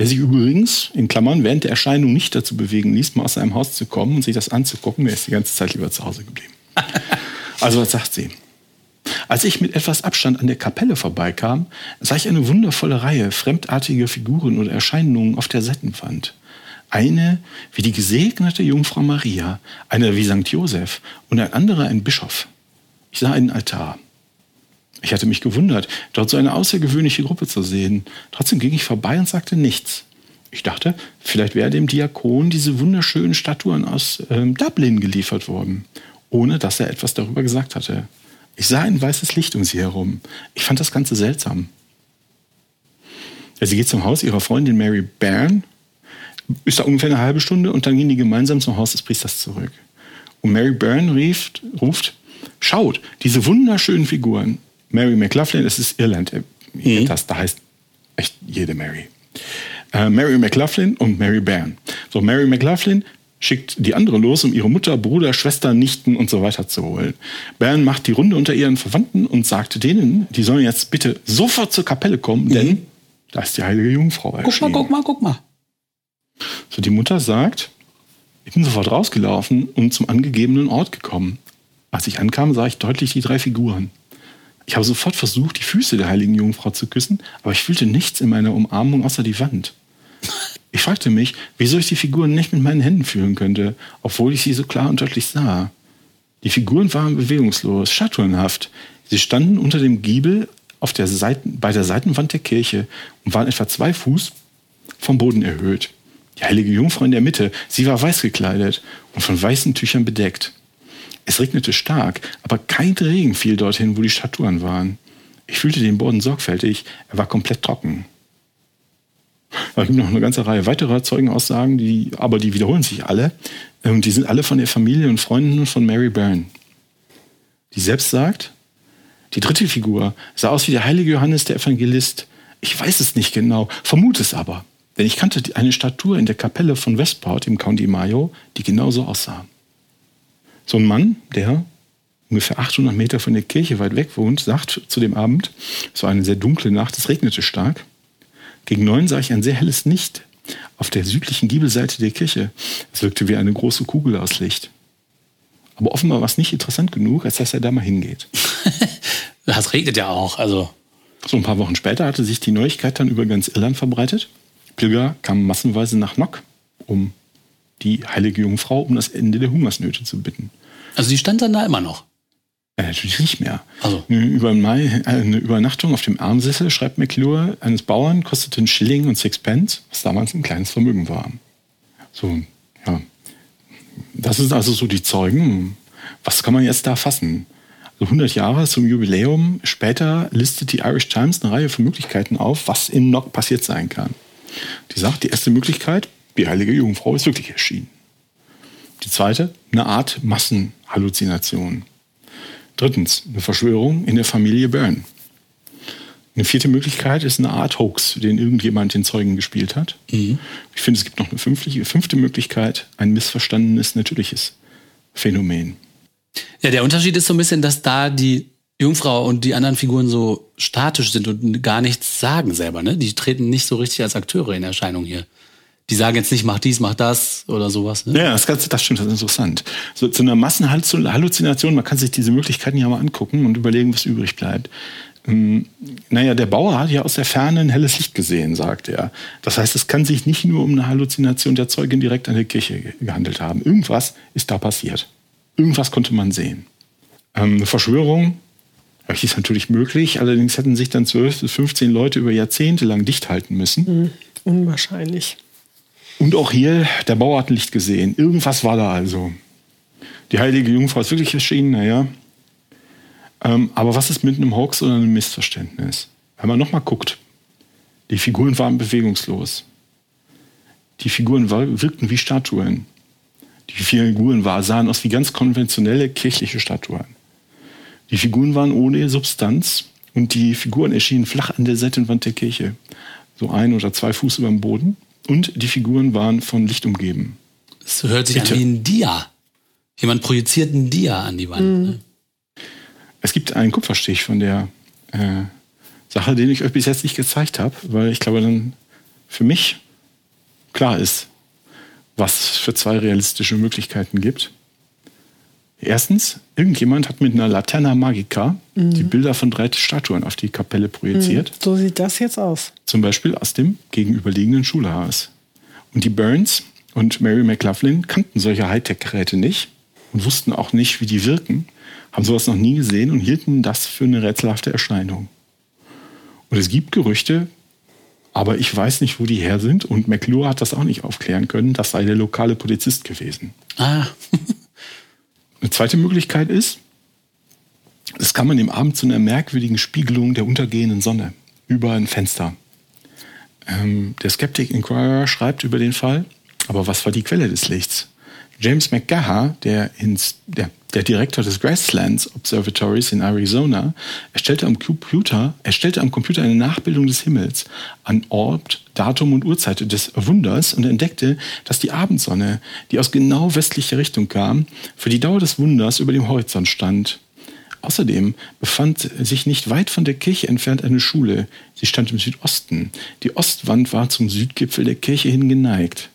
Der sich übrigens, in Klammern, während der Erscheinung nicht dazu bewegen ließ, mal aus seinem Haus zu kommen und sich das anzugucken. Der ist die ganze Zeit lieber zu Hause geblieben. <laughs> Also was sagt sie? Als ich mit etwas Abstand an der Kapelle vorbeikam, sah ich eine wundervolle Reihe fremdartiger Figuren oder Erscheinungen auf der Settenwand. Eine wie die gesegnete Jungfrau Maria, eine wie St. Josef und ein anderer ein Bischof. Ich sah einen Altar. Ich hatte mich gewundert, dort so eine außergewöhnliche Gruppe zu sehen. Trotzdem ging ich vorbei und sagte nichts. Ich dachte, vielleicht wäre dem Diakon diese wunderschönen Statuen aus ähm, Dublin geliefert worden, ohne dass er etwas darüber gesagt hatte. Ich sah ein weißes Licht um sie herum. Ich fand das Ganze seltsam. Sie geht zum Haus ihrer Freundin Mary Byrne, ist da ungefähr eine halbe Stunde und dann gehen die gemeinsam zum Haus des Priesters zurück. Und Mary Byrne rief, ruft, schaut, diese wunderschönen Figuren. Mary McLaughlin, es ist Irland, mhm. das, da heißt echt jede Mary. Äh, Mary McLaughlin und Mary Byrne. So, Mary McLaughlin schickt die andere los, um ihre Mutter, Bruder, Schwester, Nichten und so weiter zu holen. Bern macht die Runde unter ihren Verwandten und sagt denen, die sollen jetzt bitte sofort zur Kapelle kommen, mhm. denn da ist die heilige Jungfrau erschienen. Guck mal, guck mal, guck mal. So, die Mutter sagt, ich bin sofort rausgelaufen und zum angegebenen Ort gekommen. Als ich ankam, sah ich deutlich die drei Figuren. Ich habe sofort versucht, die Füße der heiligen Jungfrau zu küssen, aber ich fühlte nichts in meiner Umarmung außer die Wand. <laughs> Ich fragte mich, wieso ich die Figuren nicht mit meinen Händen fühlen könnte, obwohl ich sie so klar und deutlich sah. Die Figuren waren bewegungslos, statuenhaft. Sie standen unter dem Giebel auf der Seiten, bei der Seitenwand der Kirche und waren etwa zwei Fuß vom Boden erhöht. Die heilige Jungfrau in der Mitte, sie war weiß gekleidet und von weißen Tüchern bedeckt. Es regnete stark, aber kein Regen fiel dorthin, wo die Statuen waren. Ich fühlte den Boden sorgfältig, er war komplett trocken. Es gibt noch eine ganze Reihe weiterer Zeugenaussagen, die, aber die wiederholen sich alle. Und die sind alle von der Familie und Freunden von Mary Byrne. Die selbst sagt, die dritte Figur sah aus wie der heilige Johannes der Evangelist. Ich weiß es nicht genau, vermute es aber. Denn ich kannte eine Statue in der Kapelle von Westport im County Mayo, die genauso aussah. So ein Mann, der ungefähr 800 Meter von der Kirche weit weg wohnt, sagt zu dem Abend, es war eine sehr dunkle Nacht, es regnete stark. Gegen neun sah ich ein sehr helles Licht auf der südlichen Giebelseite der Kirche. Es wirkte wie eine große Kugel aus Licht. Aber offenbar war es nicht interessant genug, als dass er da mal hingeht. <laughs> das regnet ja auch, also. So ein paar Wochen später hatte sich die Neuigkeit dann über ganz Irland verbreitet. Pilger kamen massenweise nach Nock, um die heilige Jungfrau um das Ende der Hungersnöte zu bitten. Also die stand dann da immer noch? Ja, natürlich nicht mehr. Also. Über Mai, eine Übernachtung auf dem Armsessel, schreibt McClure, eines Bauern kostete einen Schilling und Sixpence, was damals ein kleines Vermögen war. So, ja. Das sind also so die Zeugen. Was kann man jetzt da fassen? Also 100 Jahre zum Jubiläum. Später listet die Irish Times eine Reihe von Möglichkeiten auf, was in Nock passiert sein kann. Die sagt, die erste Möglichkeit, die heilige Jungfrau ist wirklich erschienen. Die zweite, eine Art Massenhalluzination. Drittens, eine Verschwörung in der Familie Byrne. Eine vierte Möglichkeit ist eine Art Hoax, den irgendjemand den Zeugen gespielt hat. Mhm. Ich finde, es gibt noch eine fünfte, fünfte Möglichkeit, ein missverstandenes natürliches Phänomen. Ja, der Unterschied ist so ein bisschen, dass da die Jungfrau und die anderen Figuren so statisch sind und gar nichts sagen selber. Ne? Die treten nicht so richtig als Akteure in Erscheinung hier die sagen jetzt nicht, mach dies, mach das oder sowas. Ne? Ja, das, Ganze, das stimmt, das ist interessant. So, zu einer Massenhalluzination, man kann sich diese Möglichkeiten ja mal angucken und überlegen, was übrig bleibt. Ähm, naja, der Bauer hat ja aus der Ferne ein helles Licht gesehen, sagt er. Das heißt, es kann sich nicht nur um eine Halluzination der Zeugin direkt an der Kirche gehandelt haben. Irgendwas ist da passiert. Irgendwas konnte man sehen. Ähm, eine Verschwörung ist natürlich möglich, allerdings hätten sich dann 12 bis 15 Leute über Jahrzehnte lang dicht halten müssen. Mhm. Unwahrscheinlich. Und auch hier, der Bauer hat Licht gesehen. Irgendwas war da also. Die heilige Jungfrau ist wirklich erschienen, naja. Ähm, aber was ist mit einem Hoax oder einem Missverständnis? Wenn man nochmal guckt, die Figuren waren bewegungslos. Die Figuren wirkten wie Statuen. Die Figuren sahen aus wie ganz konventionelle kirchliche Statuen. Die Figuren waren ohne Substanz und die Figuren erschienen flach an der Seitenwand der Kirche. So ein oder zwei Fuß über dem Boden. Und die Figuren waren von Licht umgeben. Es hört sich Bitte. an wie ein Dia. Jemand projiziert ein Dia an die Wand. Mhm. Ne? Es gibt einen Kupferstich von der äh, Sache, den ich euch bis jetzt nicht gezeigt habe, weil ich glaube, dann für mich klar ist, was für zwei realistische Möglichkeiten gibt. Erstens, irgendjemand hat mit einer Laterna Magica mhm. die Bilder von drei Statuen auf die Kapelle projiziert. Mhm. So sieht das jetzt aus. Zum Beispiel aus dem gegenüberliegenden Schulhaus. Und die Burns und Mary McLaughlin kannten solche Hightech-Geräte nicht und wussten auch nicht, wie die wirken, haben sowas noch nie gesehen und hielten das für eine rätselhafte Erscheinung. Und es gibt Gerüchte, aber ich weiß nicht, wo die her sind und McClure hat das auch nicht aufklären können. Das sei der lokale Polizist gewesen. Ah. <laughs> Eine zweite Möglichkeit ist, das kann man im Abend zu einer merkwürdigen Spiegelung der untergehenden Sonne über ein Fenster. Ähm, der Skeptic Inquirer schreibt über den Fall, aber was war die Quelle des Lichts? James McGaha, der, ins, der, der Direktor des Grasslands Observatories in Arizona, erstellte am Computer, erstellte am Computer eine Nachbildung des Himmels an Ort, Datum und Uhrzeit des Wunders und entdeckte, dass die Abendsonne, die aus genau westlicher Richtung kam, für die Dauer des Wunders über dem Horizont stand. Außerdem befand sich nicht weit von der Kirche entfernt eine Schule. Sie stand im Südosten. Die Ostwand war zum Südgipfel der Kirche hin geneigt.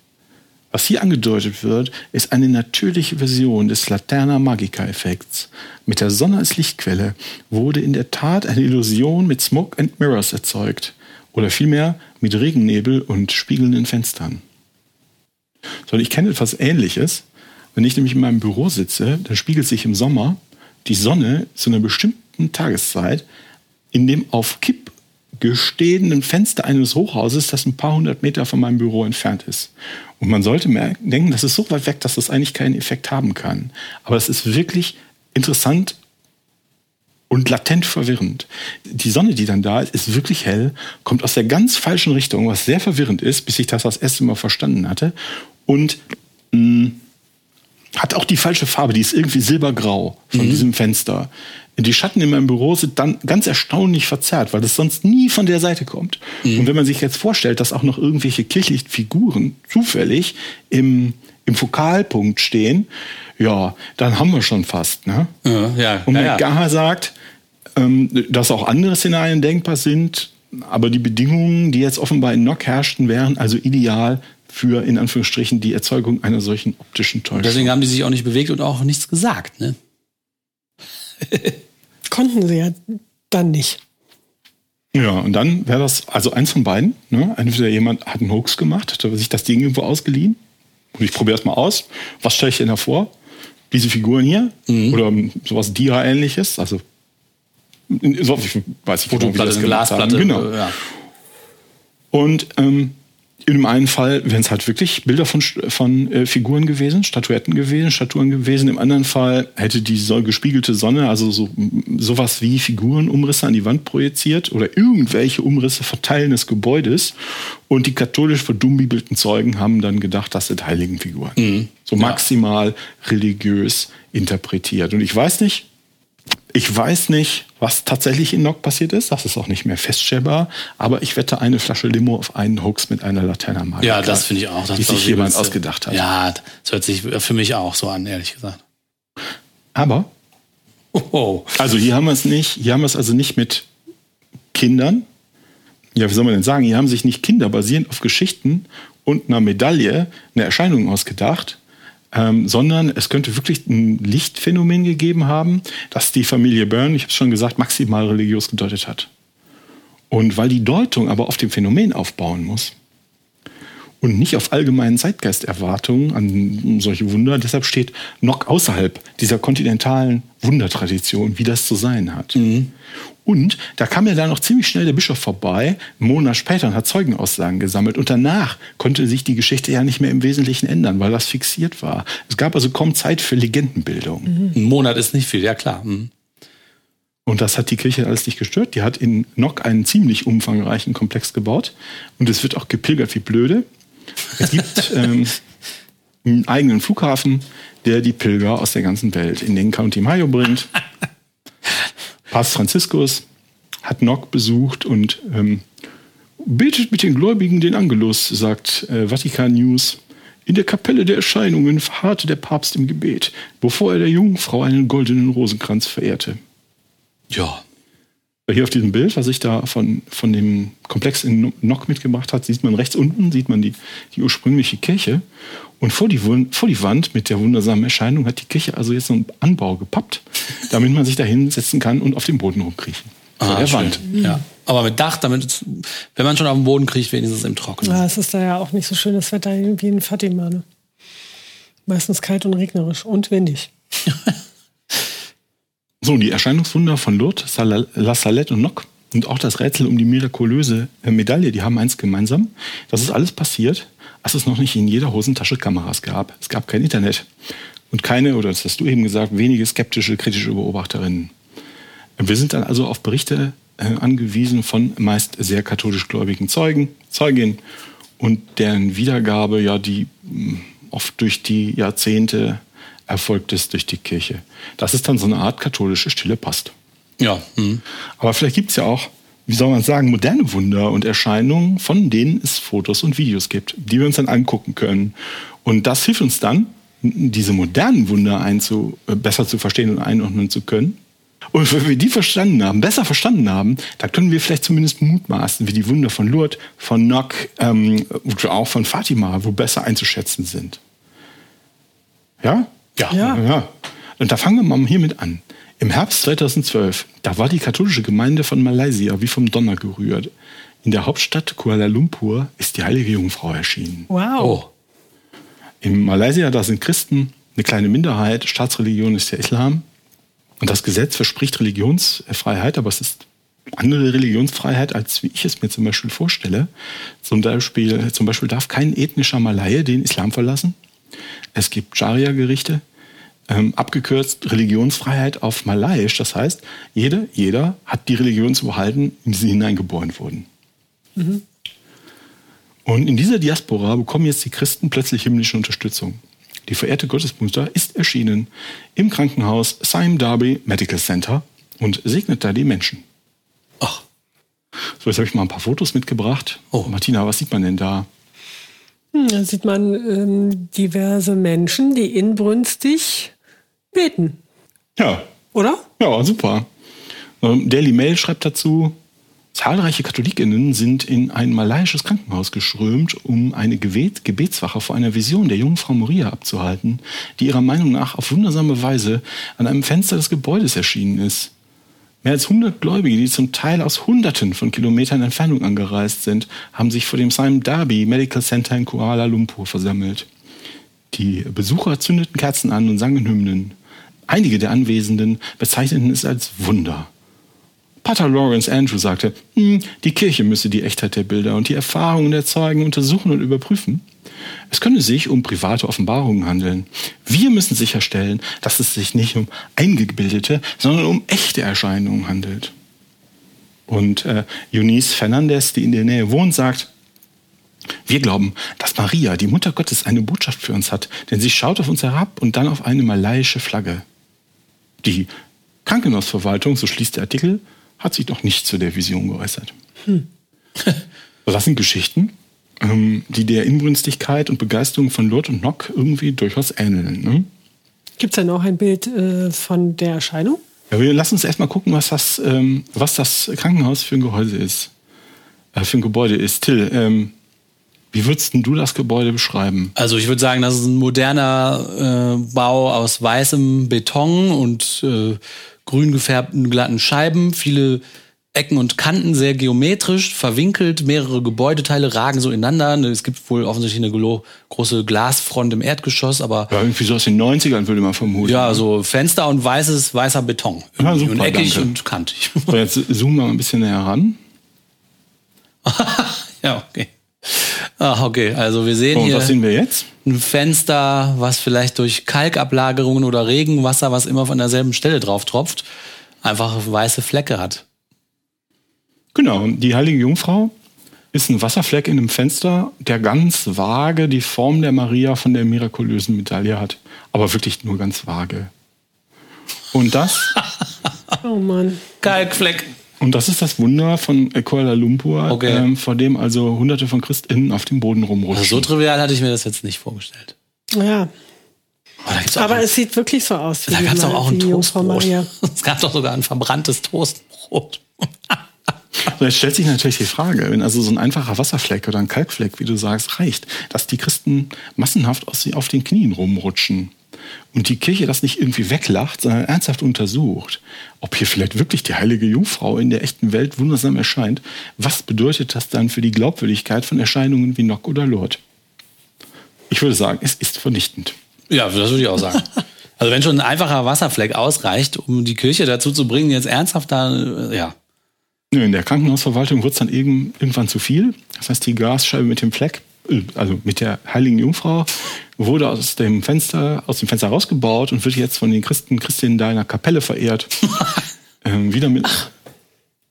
Was hier angedeutet wird, ist eine natürliche Version des Laterna Magica-Effekts. Mit der Sonne als Lichtquelle wurde in der Tat eine Illusion mit Smoke and Mirrors erzeugt. Oder vielmehr mit Regennebel und spiegelnden Fenstern. So, ich kenne etwas Ähnliches. Wenn ich nämlich in meinem Büro sitze, dann spiegelt sich im Sommer die Sonne zu einer bestimmten Tageszeit in dem auf Kipp gestehenden Fenster eines Hochhauses, das ein paar hundert Meter von meinem Büro entfernt ist. Und man sollte merken, denken, das ist so weit weg, dass das eigentlich keinen Effekt haben kann. Aber es ist wirklich interessant und latent verwirrend. Die Sonne, die dann da ist, ist wirklich hell, kommt aus der ganz falschen Richtung, was sehr verwirrend ist, bis ich das das erste Mal verstanden hatte. Und mh, hat auch die falsche Farbe, die ist irgendwie silbergrau von mhm. diesem Fenster. Die Schatten in meinem Büro sind dann ganz erstaunlich verzerrt, weil das sonst nie von der Seite kommt. Mhm. Und wenn man sich jetzt vorstellt, dass auch noch irgendwelche kirchlichen Figuren zufällig im, im Fokalpunkt stehen, ja, dann haben wir schon fast. Ne? Ja, ja, Und ja, ja. sagt, ähm, dass auch andere Szenarien denkbar sind, aber die Bedingungen, die jetzt offenbar in Nock herrschten, wären also ideal für in Anführungsstrichen die Erzeugung einer solchen optischen Täuschung. deswegen haben die sich auch nicht bewegt und auch nichts gesagt, ne? <laughs> Konnten sie ja dann nicht. Ja, und dann wäre das, also eins von beiden, ne? Entweder jemand hat einen Hoax gemacht, hat sich das Ding irgendwo ausgeliehen. Und ich probiere es mal aus. Was stelle ich denn hervor? Diese Figuren hier mhm. oder sowas Dia-ähnliches, also so, ich weiß nicht, genau, wie das Glasplatte. Genau. Ja. Und ähm, in dem einen Fall wären es halt wirklich Bilder von, von äh, Figuren gewesen, Statuetten gewesen, Statuen gewesen. Im anderen Fall hätte die so gespiegelte Sonne, also so sowas wie Figurenumrisse an die Wand projiziert oder irgendwelche Umrisse verteilen des Gebäudes. Und die katholisch verdummbibelten Zeugen haben dann gedacht, das sind Heiligenfiguren. Mhm. So maximal ja. religiös interpretiert. Und ich weiß nicht, ich weiß nicht, was tatsächlich in Nock passiert ist. Das ist auch nicht mehr feststellbar. Aber ich wette eine Flasche Limo auf einen Hoax mit einer Laterna Magica. Ja, das finde ich auch. die sich jemand ausgedacht hat. Ja, das hört sich für mich auch so an, ehrlich gesagt. Aber, oh. also hier haben wir es nicht, hier haben wir es also nicht mit Kindern. Ja, wie soll man denn sagen? Hier haben sich nicht Kinder basierend auf Geschichten und einer Medaille eine Erscheinung ausgedacht, ähm, sondern es könnte wirklich ein Lichtphänomen gegeben haben, das die Familie Byrne, ich habe es schon gesagt, maximal religiös gedeutet hat. Und weil die Deutung aber auf dem Phänomen aufbauen muss und nicht auf allgemeinen Zeitgeisterwartungen an solche Wunder, deshalb steht noch außerhalb dieser kontinentalen Wundertradition, wie das zu sein hat. Mhm. Und da kam ja dann noch ziemlich schnell der Bischof vorbei, einen Monat später, und hat Zeugenaussagen gesammelt. Und danach konnte sich die Geschichte ja nicht mehr im Wesentlichen ändern, weil das fixiert war. Es gab also kaum Zeit für Legendenbildung. Mhm. Ein Monat ist nicht viel, ja klar. Mhm. Und das hat die Kirche alles nicht gestört. Die hat in Nock einen ziemlich umfangreichen Komplex gebaut. Und es wird auch gepilgert wie blöde. Es gibt <laughs> ähm, einen eigenen Flughafen, der die Pilger aus der ganzen Welt in den County Mayo bringt. <laughs> Papst Franziskus hat Nock besucht und ähm, betet mit den Gläubigen den Angelus, sagt äh, Vatikan News. In der Kapelle der Erscheinungen verharrte der Papst im Gebet, bevor er der Jungfrau einen goldenen Rosenkranz verehrte. Ja. Hier auf diesem Bild, was ich da von, von dem Komplex in Nock mitgebracht hat, sieht man rechts unten, sieht man die, die ursprüngliche Kirche. Und vor die, vor die Wand mit der wundersamen Erscheinung hat die Kirche also jetzt so einen Anbau gepappt, <laughs> damit man sich da hinsetzen kann und auf dem Boden rumkriechen. Vor ah, der schön. Wand. Ja. Aber mit Dach, damit, wenn man schon auf den Boden kriegt, wenigstens im Trockenen. Ja, es ist da ja auch nicht so schönes Wetter wie in Fatima. Ne? Meistens kalt und regnerisch und windig. <laughs> so, die Erscheinungswunder von Lourdes, La Salette und Nock und auch das Rätsel um die mirakulöse Medaille, die haben eins gemeinsam. Das ist alles passiert, als es noch nicht in jeder Hosentasche Kameras gab. Es gab kein Internet und keine, oder das hast du eben gesagt, wenige skeptische, kritische Beobachterinnen. Wir sind dann also auf Berichte äh, angewiesen von meist sehr katholisch gläubigen Zeugen, Zeuginnen und deren Wiedergabe ja die mm, oft durch die Jahrzehnte erfolgt ist durch die Kirche. Das ist dann so eine Art katholische stille Post. Ja. Hm. Aber vielleicht gibt es ja auch, wie soll man sagen, moderne Wunder und Erscheinungen, von denen es Fotos und Videos gibt, die wir uns dann angucken können. Und das hilft uns dann, diese modernen Wunder einzu, äh, besser zu verstehen und einordnen zu können. Und wenn wir die verstanden haben, besser verstanden haben, dann können wir vielleicht zumindest mutmaßen, wie die Wunder von Lourdes, von Nock, ähm, auch von Fatima, wo besser einzuschätzen sind. Ja? Ja. ja? Ja. Und da fangen wir mal hiermit an. Im Herbst 2012, da war die katholische Gemeinde von Malaysia wie vom Donner gerührt. In der Hauptstadt Kuala Lumpur ist die heilige Jungfrau erschienen. Wow. Oh. In Malaysia, da sind Christen eine kleine Minderheit, Staatsreligion ist der Islam. Und das Gesetz verspricht Religionsfreiheit, aber es ist andere Religionsfreiheit, als wie ich es mir zum Beispiel vorstelle. Zum Beispiel, zum Beispiel darf kein ethnischer Malaye den Islam verlassen. Es gibt Scharia-Gerichte, ähm, abgekürzt Religionsfreiheit auf Malayisch. Das heißt, jede, jeder hat die Religion zu behalten, in die sie hineingeboren wurden. Mhm. Und in dieser Diaspora bekommen jetzt die Christen plötzlich himmlische Unterstützung. Die verehrte Gottesmutter ist erschienen im Krankenhaus Sime Darby Medical Center und segnet da die Menschen. Ach. So, jetzt habe ich mal ein paar Fotos mitgebracht. Oh. Martina, was sieht man denn da? Hm, da sieht man ähm, diverse Menschen, die inbrünstig beten. Ja. Oder? Ja, super. Ähm, Daily Mail schreibt dazu, zahlreiche Katholikinnen sind in ein malaiisches Krankenhaus geschrömt, um eine Gebet Gebetswache vor einer Vision der jungen Frau Maria abzuhalten, die ihrer Meinung nach auf wundersame Weise an einem Fenster des Gebäudes erschienen ist. Mehr als 100 Gläubige, die zum Teil aus Hunderten von Kilometern Entfernung angereist sind, haben sich vor dem Simon Darby Medical Center in Kuala Lumpur versammelt. Die Besucher zündeten Kerzen an und sangen Hymnen. Einige der Anwesenden bezeichneten es als Wunder. Pater Lawrence Andrew sagte, hm, die Kirche müsse die Echtheit der Bilder und die Erfahrungen der Zeugen untersuchen und überprüfen. Es könne sich um private Offenbarungen handeln. Wir müssen sicherstellen, dass es sich nicht um eingebildete, sondern um echte Erscheinungen handelt. Und äh, Eunice Fernandez, die in der Nähe wohnt, sagt, wir glauben, dass Maria, die Mutter Gottes, eine Botschaft für uns hat, denn sie schaut auf uns herab und dann auf eine malaiische Flagge. Die Krankenhausverwaltung, so schließt der Artikel, hat sich noch nicht zu der Vision geäußert. Hm. <laughs> das sind Geschichten, ähm, die der Inbrünstigkeit und Begeisterung von Lord und Nock irgendwie durchaus ähneln. Ne? Gibt es denn auch ein Bild äh, von der Erscheinung? Ja, wir lassen uns erstmal gucken, was das, ähm, was das Krankenhaus für ein Gehäuse ist. Äh, für ein Gebäude ist. Till, ähm, wie würdest du das Gebäude beschreiben? Also ich würde sagen, das ist ein moderner äh, Bau aus weißem Beton und äh, grün gefärbten glatten Scheiben, viele Ecken und Kanten, sehr geometrisch, verwinkelt, mehrere Gebäudeteile ragen so ineinander. Es gibt wohl offensichtlich eine große Glasfront im Erdgeschoss, aber. Ja, irgendwie so aus den 90ern würde man vermuten. Ja, so Fenster und weißes, weißer Beton. Ja, super, und eckig danke. und kantig. So, jetzt zoomen wir mal ein bisschen näher ran. <laughs> ja, okay. Ah, okay, also wir sehen und hier was sehen wir jetzt? ein Fenster, was vielleicht durch Kalkablagerungen oder Regenwasser, was immer von derselben Stelle drauf tropft, einfach weiße Flecke hat. Genau, die heilige Jungfrau ist ein Wasserfleck in einem Fenster, der ganz vage die Form der Maria von der mirakulösen Medaille hat. Aber wirklich nur ganz vage. Und das. <laughs> oh Mann. Kalkfleck. Und das ist das Wunder von Kuala Lumpur, okay. ähm, vor dem also hunderte von ChristInnen auf dem Boden rumrutschen. Also so trivial hatte ich mir das jetzt nicht vorgestellt. Ja. Oh, Aber es sieht wirklich so aus. Wie da gab es auch ein Toastbrot. <laughs> Es gab doch sogar ein verbranntes Toastbrot. <laughs> Jetzt stellt sich natürlich die Frage, wenn also so ein einfacher Wasserfleck oder ein Kalkfleck, wie du sagst, reicht, dass die Christen massenhaft auf den Knien rumrutschen. Und die Kirche das nicht irgendwie weglacht, sondern ernsthaft untersucht, ob hier vielleicht wirklich die heilige Jungfrau in der echten Welt wundersam erscheint, was bedeutet das dann für die Glaubwürdigkeit von Erscheinungen wie Nock oder Lord? Ich würde sagen, es ist vernichtend. Ja, das würde ich auch sagen. <laughs> Also wenn schon ein einfacher Wasserfleck ausreicht, um die Kirche dazu zu bringen, jetzt ernsthaft da, äh, ja. In der Krankenhausverwaltung wird es dann irgendwann zu viel. Das heißt, die Glasscheibe mit dem Fleck, also mit der heiligen Jungfrau, wurde aus dem Fenster, aus dem Fenster rausgebaut und wird jetzt von den Christen, Christinnen da in der Kapelle verehrt. <laughs> ähm, wieder mit.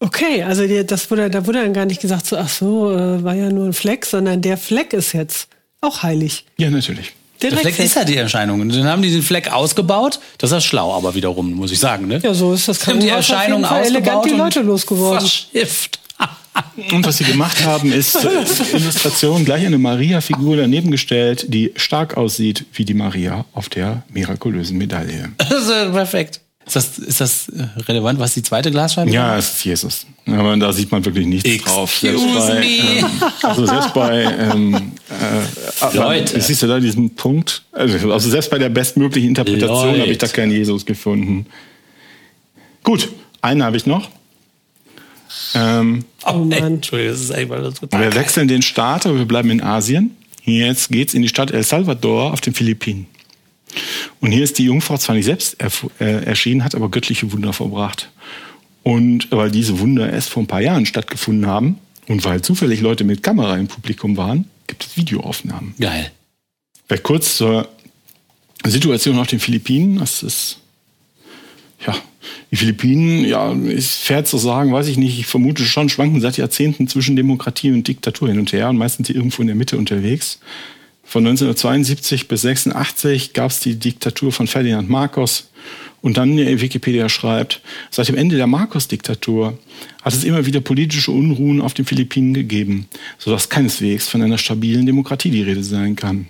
Okay, also die, das wurde, da wurde dann gar nicht gesagt, so, ach so, äh, war ja nur ein Fleck, sondern der Fleck ist jetzt auch heilig. Ja, natürlich. Der, der Fleck ist ja die Erscheinung. Und dann haben die den Fleck ausgebaut. Das ist schlau, aber wiederum, muss ich sagen. Ne? Ja, so ist das. Haben die Erscheinung ausgebaut die Leute losgeworden. Verschifft. Und was sie gemacht haben, ist äh, Illustration gleich eine Maria-Figur daneben gestellt, die stark aussieht wie die Maria auf der mirakulösen Medaille. Ist perfekt. Ist das, ist das äh, relevant, was die zweite Glasscheibe Ja, es ist Jesus. Aber da sieht man wirklich nichts Excuse drauf. Selbst bei, ähm, also selbst bei ähm, äh, Leute. Siehst du da diesen Punkt? Also, also selbst bei der bestmöglichen Interpretation habe ich da keinen Jesus gefunden. Gut, einen habe ich noch. Ähm, Oh, ey, Entschuldigung, das ist einfach total wir wechseln den Staat, aber wir bleiben in Asien. Jetzt geht's in die Stadt El Salvador auf den Philippinen. Und hier ist die Jungfrau zwar nicht selbst äh, erschienen, hat aber göttliche Wunder verbracht. Und weil diese Wunder erst vor ein paar Jahren stattgefunden haben und weil zufällig Leute mit Kamera im Publikum waren, gibt es Videoaufnahmen. Geil. Vielleicht kurz zur Situation auf den Philippinen. Das ist, ja, die Philippinen, ja, ist fair zu sagen, weiß ich nicht, ich vermute schon, schwanken seit Jahrzehnten zwischen Demokratie und Diktatur hin und her und meistens irgendwo in der Mitte unterwegs. Von 1972 bis 86 gab es die Diktatur von Ferdinand Marcos. Und dann, äh, Wikipedia schreibt, seit dem Ende der Marcos-Diktatur hat es immer wieder politische Unruhen auf den Philippinen gegeben, sodass keineswegs von einer stabilen Demokratie die Rede sein kann.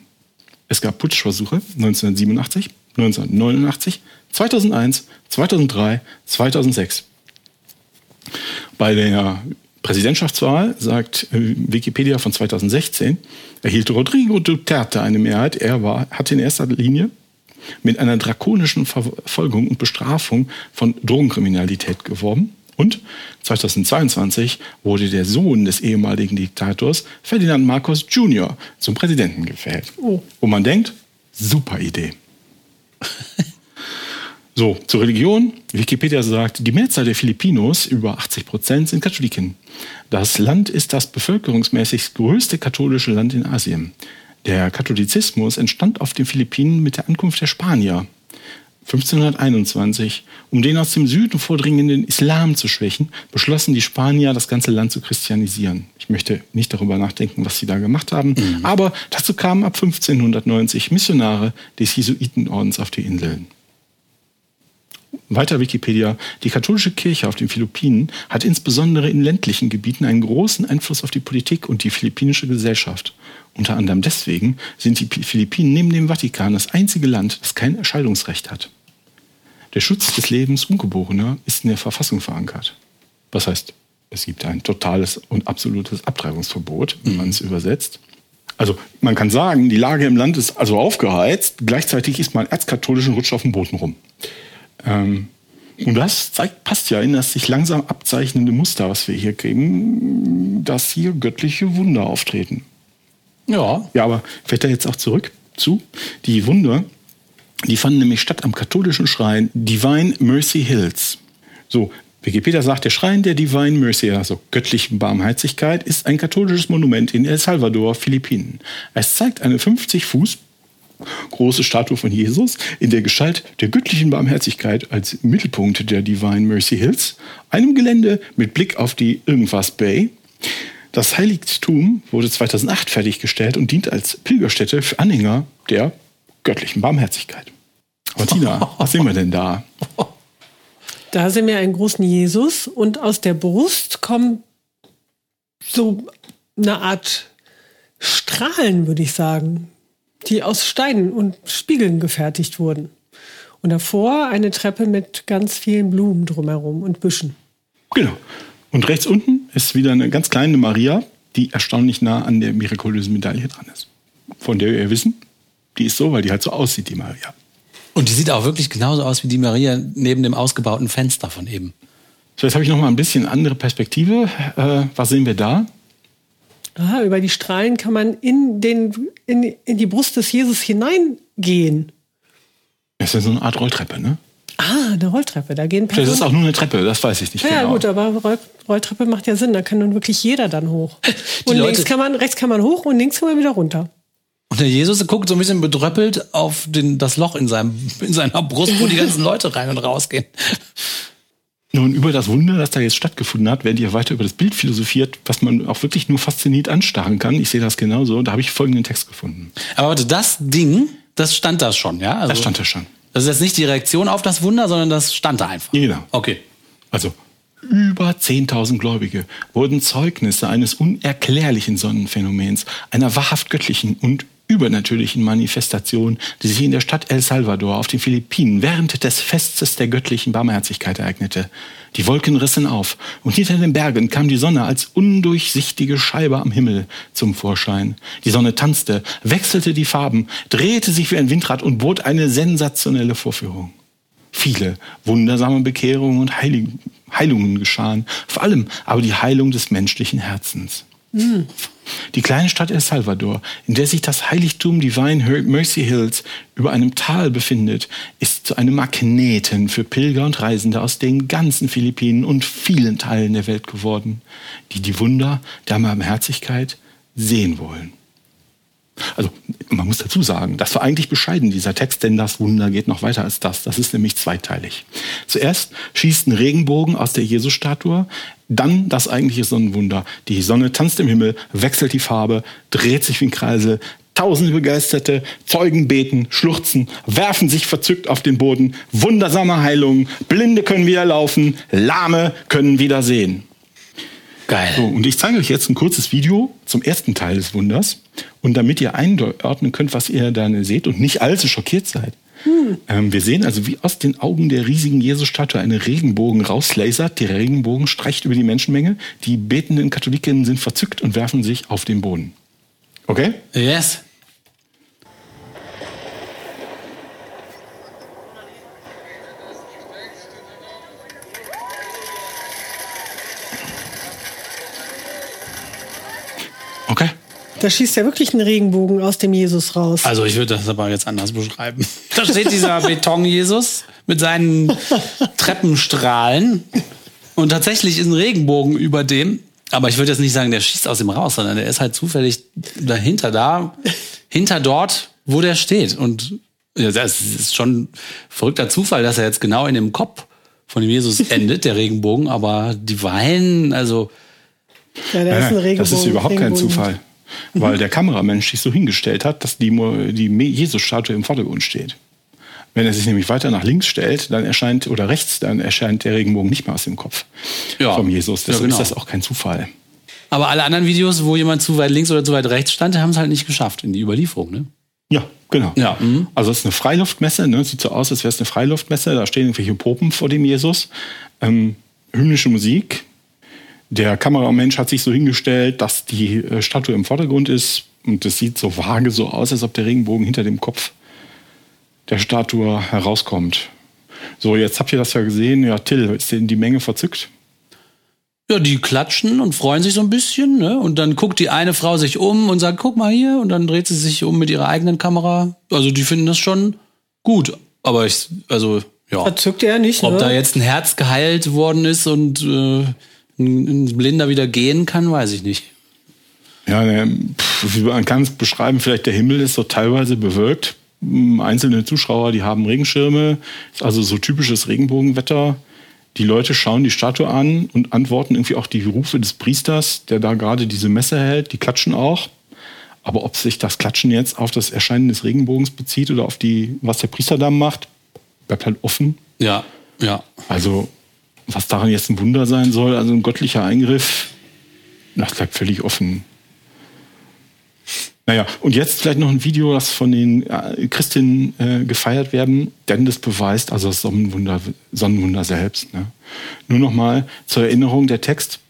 Es gab Putschversuche 1987, 1989, 2001, 2003, 2006. Bei der Präsidentschaftswahl, sagt äh, Wikipedia von 2016, erhielt Rodrigo Duterte eine Mehrheit. Er war, hat in erster Linie mit einer drakonischen Verfolgung und Bestrafung von Drogenkriminalität geworben. Und 2022 wurde der Sohn des ehemaligen Diktators Ferdinand Marcos Jr. zum Präsidenten gewählt. Oh. Wo man denkt, super Idee. So, zur Religion. Wikipedia sagt, die Mehrzahl der Filipinos, über 80 Prozent, sind Katholiken. Das Land ist das bevölkerungsmäßig größte katholische Land in Asien. Der Katholizismus entstand auf den Philippinen mit der Ankunft der Spanier 1521. Um den aus dem Süden vordringenden Islam zu schwächen, beschlossen die Spanier, das ganze Land zu christianisieren. Ich möchte nicht darüber nachdenken, was sie da gemacht haben, aber dazu kamen ab 1590 Missionare des Jesuitenordens auf die Inseln. Weiter Wikipedia. Die katholische Kirche auf den Philippinen hat insbesondere in ländlichen Gebieten einen großen Einfluss auf die Politik und die philippinische Gesellschaft. Unter anderem deswegen sind die Philippinen neben dem Vatikan das einzige Land, das kein Erscheidungsrecht hat. Der Schutz des Lebens Ungeborener ist in der Verfassung verankert. Was heißt, es gibt ein totales und absolutes Abtreibungsverbot, wenn man es übersetzt. Also man kann sagen, die Lage im Land ist also aufgeheizt, gleichzeitig ist man erzkatholisch und rutscht auf dem Boden rum. Ähm, und das zeigt, passt ja in das sich langsam abzeichnende Muster, was wir hier kriegen, dass hier göttliche Wunder auftreten. Ja. Ja, aber vielleicht da jetzt auch zurück zu. Die Wunder, die fanden nämlich statt am katholischen Schrein Divine Mercy Hills. So, Wikipedia sagt, der Schrein der Divine Mercy, also göttlichen Barmherzigkeit, ist ein katholisches Monument in El Salvador, Philippinen. Es zeigt eine 50 Fuß große Statue von Jesus in der Gestalt der göttlichen Barmherzigkeit als Mittelpunkt der Divine Mercy Hills, einem Gelände mit Blick auf die Irgendwas Bay. Das Heiligtum wurde 2008 fertiggestellt und dient als Pilgerstätte für Anhänger der göttlichen Barmherzigkeit. Aber Tina, <laughs> was sehen wir denn da? Da sehen wir einen großen Jesus und aus der Brust kommen so eine Art Strahlen, würde ich sagen, die aus Steinen und Spiegeln gefertigt wurden. Und davor eine Treppe mit ganz vielen Blumen drumherum und Büschen. Genau. Und rechts unten ist wieder eine ganz kleine Maria, die erstaunlich nah an der mirakulösen Medaille dran ist. Von der wir wissen, die ist so, weil die halt so aussieht, die Maria. Und die sieht auch wirklich genauso aus wie die Maria neben dem ausgebauten Fenster von eben. So, jetzt habe ich noch mal ein bisschen andere Perspektive. Äh, was sehen wir da? Ah, über die Strahlen kann man in, den, in, in die Brust des Jesus hineingehen. Das ist ja so eine Art Rolltreppe, ne? Ah, eine Rolltreppe, da gehen Vielleicht ist es auch nur eine Treppe, das weiß ich nicht Ja, genau. gut, aber Roll Rolltreppe macht ja Sinn, da kann nun wirklich jeder dann hoch. <laughs> Und Leute- links kann man, rechts kann man hoch und links kann man wieder runter. Und der Jesus guckt so ein bisschen bedröppelt auf den, das Loch in, seinem, in seiner Brust, wo die ganzen Leute rein und rausgehen. Nun, über das Wunder, das da jetzt stattgefunden hat, werden hier weiter über das Bild philosophiert, was man auch wirklich nur fasziniert anstarren kann. Ich sehe das genauso. Da habe ich folgenden Text gefunden. Aber warte, das Ding, das stand da schon, ja? Also, Da stand er schon. Das ist jetzt nicht die Reaktion auf das Wunder, sondern das stand da einfach. Genau. Okay. Also über 10.000 Gläubige wurden Zeugnisse eines unerklärlichen Sonnenphänomens, einer wahrhaft göttlichen und übernatürlichen Manifestation, die sich in der Stadt El Salvador auf den Philippinen während des Festes der göttlichen Barmherzigkeit ereignete. Die Wolken rissen auf und hinter den Bergen kam die Sonne als undurchsichtige Scheibe am Himmel zum Vorschein. Die Sonne tanzte, wechselte die Farben, drehte sich wie ein Windrad und bot eine sensationelle Vorführung. Viele wundersame Bekehrungen und Heilungen geschahen, vor allem aber die Heilung des menschlichen Herzens. Die kleine Stadt El Salvador, in der sich das Heiligtum Divine Mercy Hills über einem Tal befindet, ist zu einem Magneten für Pilger und Reisende aus den ganzen Philippinen und vielen Teilen der Welt geworden, die die Wunder der Barmherzigkeit sehen wollen. Also man muss dazu sagen, das war eigentlich bescheiden, dieser Text, denn das Wunder geht noch weiter als das. Das ist nämlich zweiteilig. Zuerst schießt ein Regenbogen aus der Jesusstatue, dann das eigentliche Sonnenwunder. Die Sonne tanzt im Himmel, wechselt die Farbe, dreht sich wie ein Kreisel. Tausende Begeisterte, Zeugen beten, schluchzen, werfen sich verzückt auf den Boden. Wundersame Heilungen, Blinde können wieder laufen, Lahme können wieder sehen. Geil. So, und ich zeige euch jetzt ein kurzes Video zum ersten Teil des Wunders. Und damit ihr einordnen könnt, was ihr da seht und nicht allzu schockiert seid. Ähm, wir sehen also, wie aus den Augen der riesigen Jesus-Statue eine Regenbogen rauslasert. Der Regenbogen streicht über die Menschenmenge. Die betenden Katholiken sind verzückt und werfen sich auf den Boden. Okay? Yes. Da schießt ja wirklich ein Regenbogen aus dem Jesus raus. Also ich würde das aber jetzt anders beschreiben. <laughs> Da steht dieser Beton-Jesus mit seinen <laughs> Treppenstrahlen und tatsächlich ist ein Regenbogen über dem. Aber ich würde jetzt nicht sagen, der schießt aus ihm raus, sondern der ist halt zufällig dahinter da, hinter dort, wo der steht. Und ja, das ist schon ein verrückter Zufall, dass er jetzt genau in dem Kopf von dem Jesus <laughs> endet, der Regenbogen. Aber die Weinen, also ja, da ist ein Regenbogen. das ist überhaupt kein Regenbogen. <laughs> Weil der Kameramensch sich so hingestellt hat, dass die, die Jesus-Statue im Vordergrund steht. Wenn er sich nämlich weiter nach links stellt, dann erscheint, oder rechts, dann erscheint der Regenbogen nicht mehr aus dem Kopf Ja. vom Jesus. Ja, Deshalb genau. ist das auch kein Zufall. Aber alle anderen Videos, wo jemand zu weit links oder zu weit rechts stand, haben es halt nicht geschafft in die Überlieferung. Ne? Ja, genau. Ja, mhm. Also es ist eine Freiluftmesse, ne? sieht so aus, als wäre es eine Freiluftmesse. Da stehen irgendwelche Popen vor dem Jesus. Ähm, hymnische Musik. Der Kameramensch hat sich so hingestellt, dass die äh, Statue im Vordergrund ist. Und es sieht so vage so aus, als ob der Regenbogen hinter dem Kopf der Statue herauskommt. So, jetzt habt ihr das ja gesehen. Ja, Till, ist denn die Menge verzückt? Ja, die klatschen und freuen sich so ein bisschen, ne? Und dann guckt die eine Frau sich um und sagt, guck mal hier, und dann dreht sie sich um mit ihrer eigenen Kamera. Also die finden das schon gut. Aber ich, also, ja. Verzückt er nicht, Ob ne? da jetzt ein Herz geheilt worden ist und äh, ein, Blinder wieder gehen kann, weiß ich nicht. Ja, pff, man kann es beschreiben, vielleicht der Himmel ist so teilweise bewölkt. Einzelne Zuschauer, die haben Regenschirme, ist also so typisches Regenbogenwetter. Die Leute schauen die Statue an und antworten irgendwie auch die Rufe des Priesters, der da gerade diese Messe hält. Die klatschen auch. Aber ob sich das Klatschen jetzt auf das Erscheinen des Regenbogens bezieht oder auf die, was der Priester da macht, bleibt halt offen. Ja, ja. Also, was daran jetzt ein Wunder sein soll, also ein göttlicher Eingriff, das bleibt völlig offen. Naja, und jetzt vielleicht noch ein Video, das von den äh, Christinnen äh, gefeiert werden, denn das beweist also das Sonnenwunder, Sonnenwunder selbst. Ne? Nur noch mal zur Erinnerung der Text.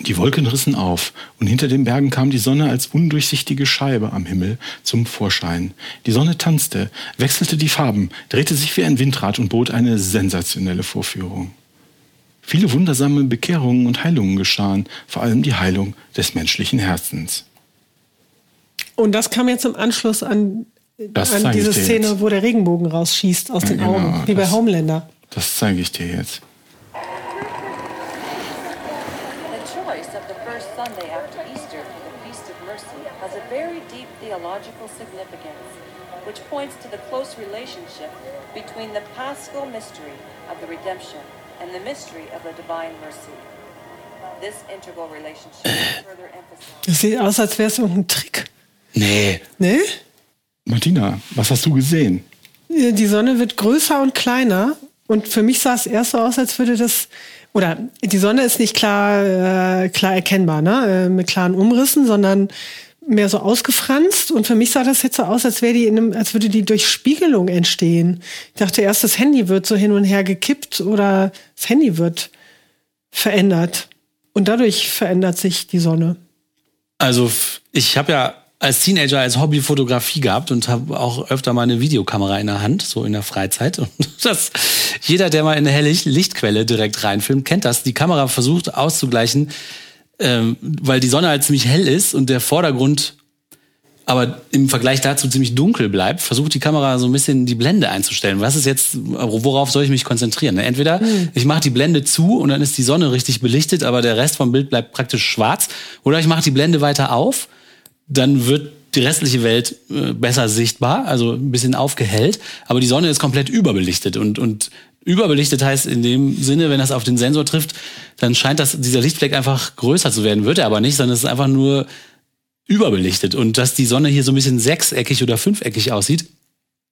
Die Wolken rissen auf, und hinter den Bergen kam die Sonne als undurchsichtige Scheibe am Himmel zum Vorschein. Die Sonne tanzte, wechselte die Farben, drehte sich wie ein Windrad und bot eine sensationelle Vorführung. Viele wundersame Bekehrungen und Heilungen geschahen, vor allem die Heilung des menschlichen Herzens. Und das kam jetzt im Anschluss an, an diese Szene, jetzt. wo der Regenbogen rausschießt aus ja, den genau, Augen, wie bei Homelander. Das zeige ich dir jetzt. which points to the close relationship between the paschal mystery of the redemption and the mystery of the divine mercy. This integral relationship further emphasized. Das sieht aus, als wäre es irgendein Trick. Nee. Nee? Martina, was hast du gesehen? Die Sonne wird größer und kleiner. Und für mich sah es erst so aus, als würde das, oder die Sonne ist nicht klar, äh, klar erkennbar, ne? Äh, mit klaren Umrissen, sondern mehr so ausgefranst. Und für mich sah das jetzt so aus, als wäre die in einem, als würde die durch Spiegelung entstehen. Ich dachte erst, das Handy wird so hin und her gekippt oder das Handy wird verändert. Und dadurch verändert sich die Sonne. Also ich habe ja als Teenager als Hobby Fotografie gehabt und habe auch öfter mal eine Videokamera in der Hand, so in der Freizeit. <laughs> Und das, jeder, der mal in eine helle Lichtquelle direkt reinfilmt, kennt das. Die Kamera versucht auszugleichen, ähm, weil die Sonne halt ziemlich hell ist und der Vordergrund aber im Vergleich dazu ziemlich dunkel bleibt, versucht die Kamera so ein bisschen die Blende einzustellen. Was ist jetzt, worauf soll ich mich konzentrieren? Entweder mhm. ich mache die Blende zu und dann ist die Sonne richtig belichtet, aber der Rest vom Bild bleibt praktisch schwarz. Oder ich mache die Blende weiter auf dann wird die restliche Welt äh, besser sichtbar, also ein bisschen aufgehellt, aber die Sonne ist komplett überbelichtet und, und überbelichtet heißt in dem Sinne, wenn das auf den Sensor trifft, dann scheint das, dieser Lichtfleck einfach größer zu werden, wird er aber nicht, sondern es ist einfach nur überbelichtet und dass die Sonne hier so ein bisschen sechseckig oder fünfeckig aussieht,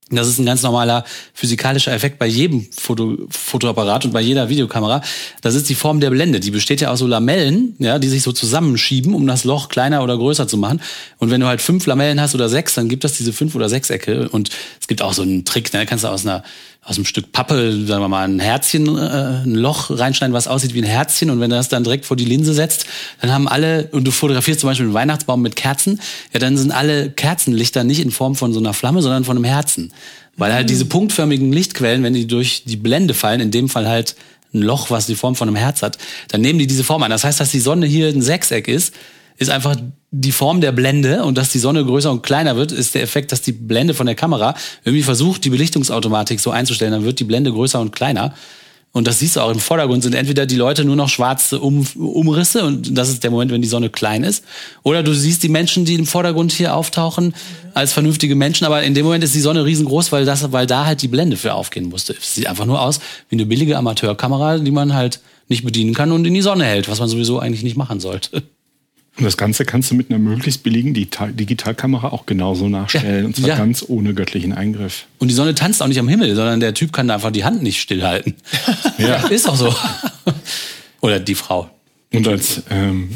das ist ein ganz normaler physikalischer Effekt bei jedem Foto, Fotoapparat und bei jeder Videokamera. Das ist die Form der Blende. Die besteht ja aus so Lamellen, ja, die sich so zusammenschieben, um das Loch kleiner oder größer zu machen. Und wenn du halt fünf Lamellen hast oder sechs, dann gibt das diese fünf oder sechs Ecke. Und es gibt auch so einen Trick, ne? kannst du aus einer aus einem Stück Pappe, sagen wir mal, ein Herzchen, äh, ein Loch reinschneiden, was aussieht wie ein Herzchen. Und wenn du das dann direkt vor die Linse setzt, dann haben alle, und du fotografierst zum Beispiel einen Weihnachtsbaum mit Kerzen, ja, dann sind alle Kerzenlichter nicht in Form von so einer Flamme, sondern von einem Herzen. Weil halt diese punktförmigen Lichtquellen, wenn die durch die Blende fallen, in dem Fall halt ein Loch, was die Form von einem Herz hat, dann nehmen die diese Form an. Das heißt, dass die Sonne hier ein Sechseck ist, ist einfach die Form der Blende und dass die Sonne größer und kleiner wird, ist der Effekt, dass die Blende von der Kamera irgendwie versucht, die Belichtungsautomatik so einzustellen, dann wird die Blende größer und kleiner. Und das siehst du auch im Vordergrund sind entweder die Leute nur noch schwarze um Umrisse und das ist der Moment, wenn die Sonne klein ist. Oder du siehst die Menschen, die im Vordergrund hier auftauchen, als vernünftige Menschen, aber in dem Moment ist die Sonne riesengroß, weil das, weil da halt die Blende für aufgehen musste. Es sieht einfach nur aus wie eine billige Amateurkamera, die man halt nicht bedienen kann und in die Sonne hält, was man sowieso eigentlich nicht machen sollte. Und das Ganze kannst du mit einer möglichst billigen Digitalkamera auch genauso nachstellen. Ja. Und zwar ja. ganz ohne göttlichen Eingriff. Und die Sonne tanzt auch nicht am Himmel, sondern der Typ kann da einfach die Hand nicht stillhalten. <laughs> Ja. Ist auch so. Oder die Frau. Und als, ähm,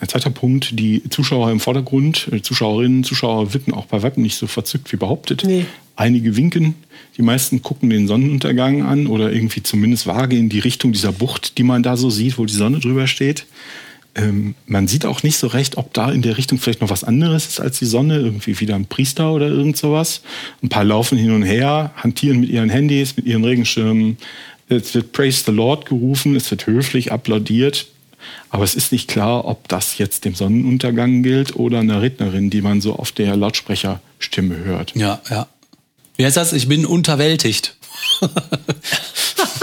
als zweiter Punkt, die Zuschauer im Vordergrund, äh, Zuschauerinnen, Zuschauer wirken auch bei Weitem nicht so verzückt wie behauptet. Nee. Einige winken, die meisten gucken den Sonnenuntergang an oder irgendwie zumindest vage in die Richtung dieser Bucht, die man da so sieht, wo die Sonne drüber steht. Ähm, man sieht auch nicht so recht, ob da in der Richtung vielleicht noch was anderes ist als die Sonne, irgendwie wieder ein Priester oder irgend sowas. Ein paar laufen hin und her, hantieren mit ihren Handys, mit ihren Regenschirmen. Es wird Praise the Lord gerufen, es wird höflich applaudiert. Aber es ist nicht klar, ob das jetzt dem Sonnenuntergang gilt oder einer Rednerin, die man so auf der Lautsprecherstimme hört. Ja, ja. Wie heißt das? Ich bin unterwältigt. <laughs>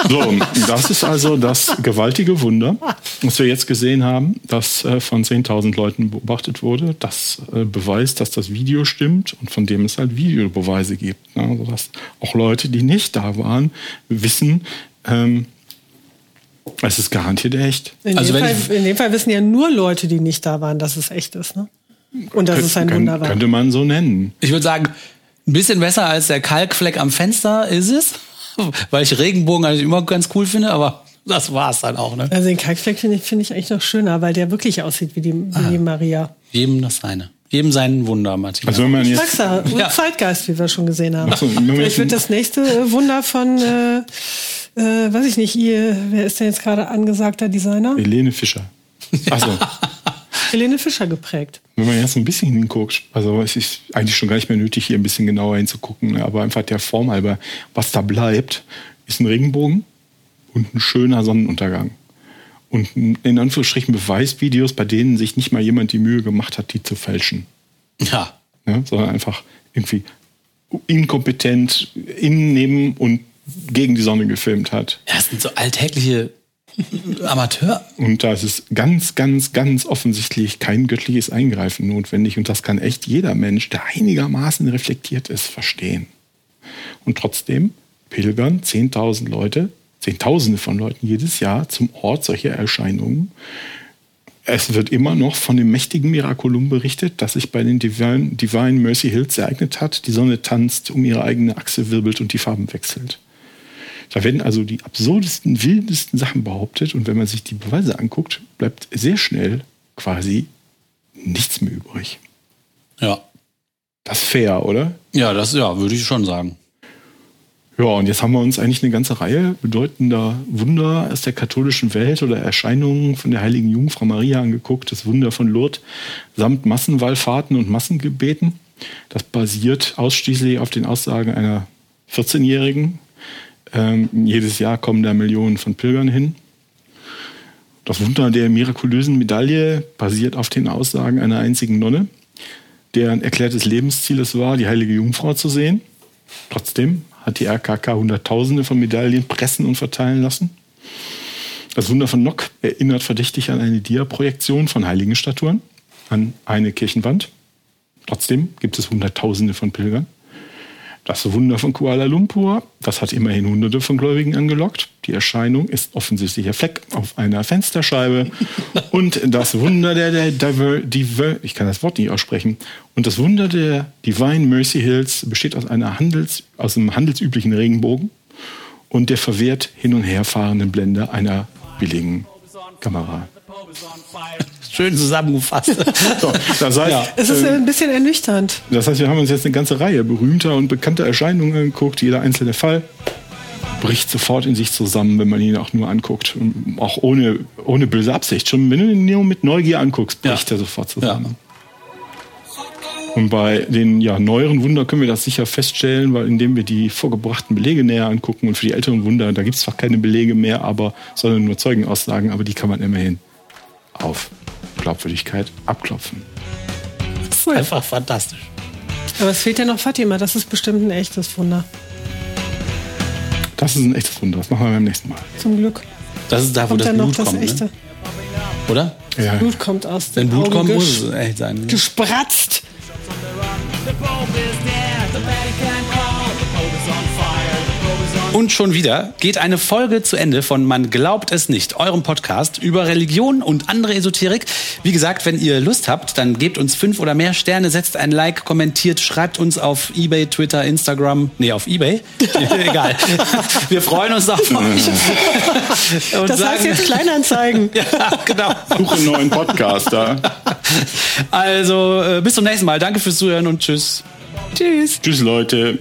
So, das ist also das gewaltige Wunder, was wir jetzt gesehen haben, das äh, von 10.000 Leuten beobachtet wurde. Das äh, beweist, dass das Video stimmt und von dem es halt Videobeweise gibt. Ne? Also dass auch Leute, die nicht da waren, wissen, ähm, es ist garantiert echt. In, also dem Fall, in dem Fall wissen ja nur Leute, die nicht da waren, dass es echt ist. Ne? Und dass es ein Wunder war. Könnte man so nennen. Ich würde sagen, ein bisschen besser als der Kalkfleck am Fenster ist es. <laughs> weil ich Regenbogen eigentlich immer ganz cool finde, aber das war's dann auch. Ne? Also den Kalkfleck finde ich, find ich eigentlich noch schöner, weil der wirklich aussieht wie die, wie die Maria. Jedem das seine. Jedem seinen Wunder, Martin. Also wenn man jetzt ich sag's ja, Zeitgeist, wie wir schon gesehen haben. So, Vielleicht wird das nächste äh, Wunder von, äh, äh, weiß ich nicht, ihr, wer ist denn jetzt gerade angesagter Designer? Helene Fischer. Achso. <laughs> Helene Fischer geprägt. Wenn man jetzt ein bisschen hinguckt, also es ist eigentlich schon gar nicht mehr nötig, hier ein bisschen genauer hinzugucken, ne? aber einfach der Form halber, was da bleibt, ist ein Regenbogen und ein schöner Sonnenuntergang. Und in Anführungsstrichen Beweisvideos, bei denen sich nicht mal jemand die Mühe gemacht hat, die zu fälschen. Ja. Ne? Sondern einfach irgendwie inkompetent innen neben und gegen die Sonne gefilmt hat. Ja, das sind so alltägliche Amateur. Und da ist es ganz, ganz, ganz offensichtlich kein göttliches Eingreifen notwendig. Und das kann echt jeder Mensch, der einigermaßen reflektiert ist, verstehen. Und trotzdem pilgern 10.000 Leute, Zehntausende von Leuten jedes Jahr zum Ort solcher Erscheinungen. Es wird immer noch von dem mächtigen Miraculum berichtet, das sich bei den Divine, Divine Mercy Hills ereignet hat. Die Sonne tanzt, um ihre eigene Achse wirbelt und die Farben wechselt. Da werden also die absurdesten, wildesten Sachen behauptet und wenn man sich die Beweise anguckt, bleibt sehr schnell quasi nichts mehr übrig. Ja. Das ist fair, oder? Ja, das ja, würde ich schon sagen. Ja, und jetzt haben wir uns eigentlich eine ganze Reihe bedeutender Wunder aus der katholischen Welt oder Erscheinungen von der heiligen Jungfrau Maria angeguckt. Das Wunder von Lourdes samt Massenwallfahrten und Massengebeten. Das basiert ausschließlich auf den Aussagen einer 14-Jährigen. Ähm, jedes Jahr kommen da Millionen von Pilgern hin. Das Wunder der mirakulösen Medaille basiert auf den Aussagen einer einzigen Nonne, deren erklärtes Lebensziel es war, die heilige Jungfrau zu sehen. Trotzdem hat die RKK Hunderttausende von Medaillen pressen und verteilen lassen. Das Wunder von Nock erinnert verdächtig an eine Dia-Projektion von Heiligenstatuen, an eine Kirchenwand. Trotzdem gibt es Hunderttausende von Pilgern. Das Wunder von Kuala Lumpur, das hat immerhin Hunderte von Gläubigen angelockt. Die Erscheinung ist offensichtlicher Fleck auf einer Fensterscheibe. <laughs> Und das Wunder der, der Diver, Diver, ich kann das Wort nicht aussprechen. Und das Wunder der Divine Mercy Hills besteht aus einer Handels, aus einem handelsüblichen Regenbogen und der verwehrt hin und her fahrenden Blende einer billigen Kamera. Schön zusammengefasst. <laughs> So, das heißt, Ja. Es ist ein bisschen ernüchternd. Das heißt, wir haben uns jetzt eine ganze Reihe berühmter und bekannter Erscheinungen angeguckt. Jeder einzelne Fall bricht sofort in sich zusammen, wenn man ihn auch nur anguckt. Und auch ohne, ohne böse Absicht. Schon wenn du ihn nur mit Neugier anguckst, bricht Ja. er sofort zusammen. Und bei den ja, neueren Wunder können wir das sicher feststellen, weil indem wir die vorgebrachten Belege näher angucken und für die älteren Wunder, da gibt es zwar keine Belege mehr, aber sondern nur Zeugenaussagen, aber die kann man immerhin auf Glaubwürdigkeit abklopfen. Das ist einfach fantastisch. Aber es fehlt ja noch Fatima. Das ist bestimmt ein echtes Wunder. Das ist ein echtes Wunder. Das machen wir beim nächsten Mal. Zum Glück. Das ist da, wo Kommt das dann noch Blut das kommt, echte. ne? oder? Ja. Blut kommt aus Wenn den Blut Augen kommt, muss es echt sein. Ne? gespratzt. Und schon wieder geht eine Folge zu Ende von Man glaubt es nicht, eurem Podcast über Religion und andere Esoterik. Wie gesagt, wenn ihr Lust habt, dann gebt uns fünf oder mehr Sterne, setzt ein Like, kommentiert, schreibt uns auf Ebay, Twitter, Instagram. Nee, auf Ebay. <laughs> Egal. Wir freuen uns auf euch. Und Das heißt jetzt Kleinanzeigen. <laughs> ja, genau. Suche einen neuen Podcaster. Also, äh, bis zum nächsten Mal. Danke fürs Zuhören und tschüss. Tschüss. Tschüss, Leute.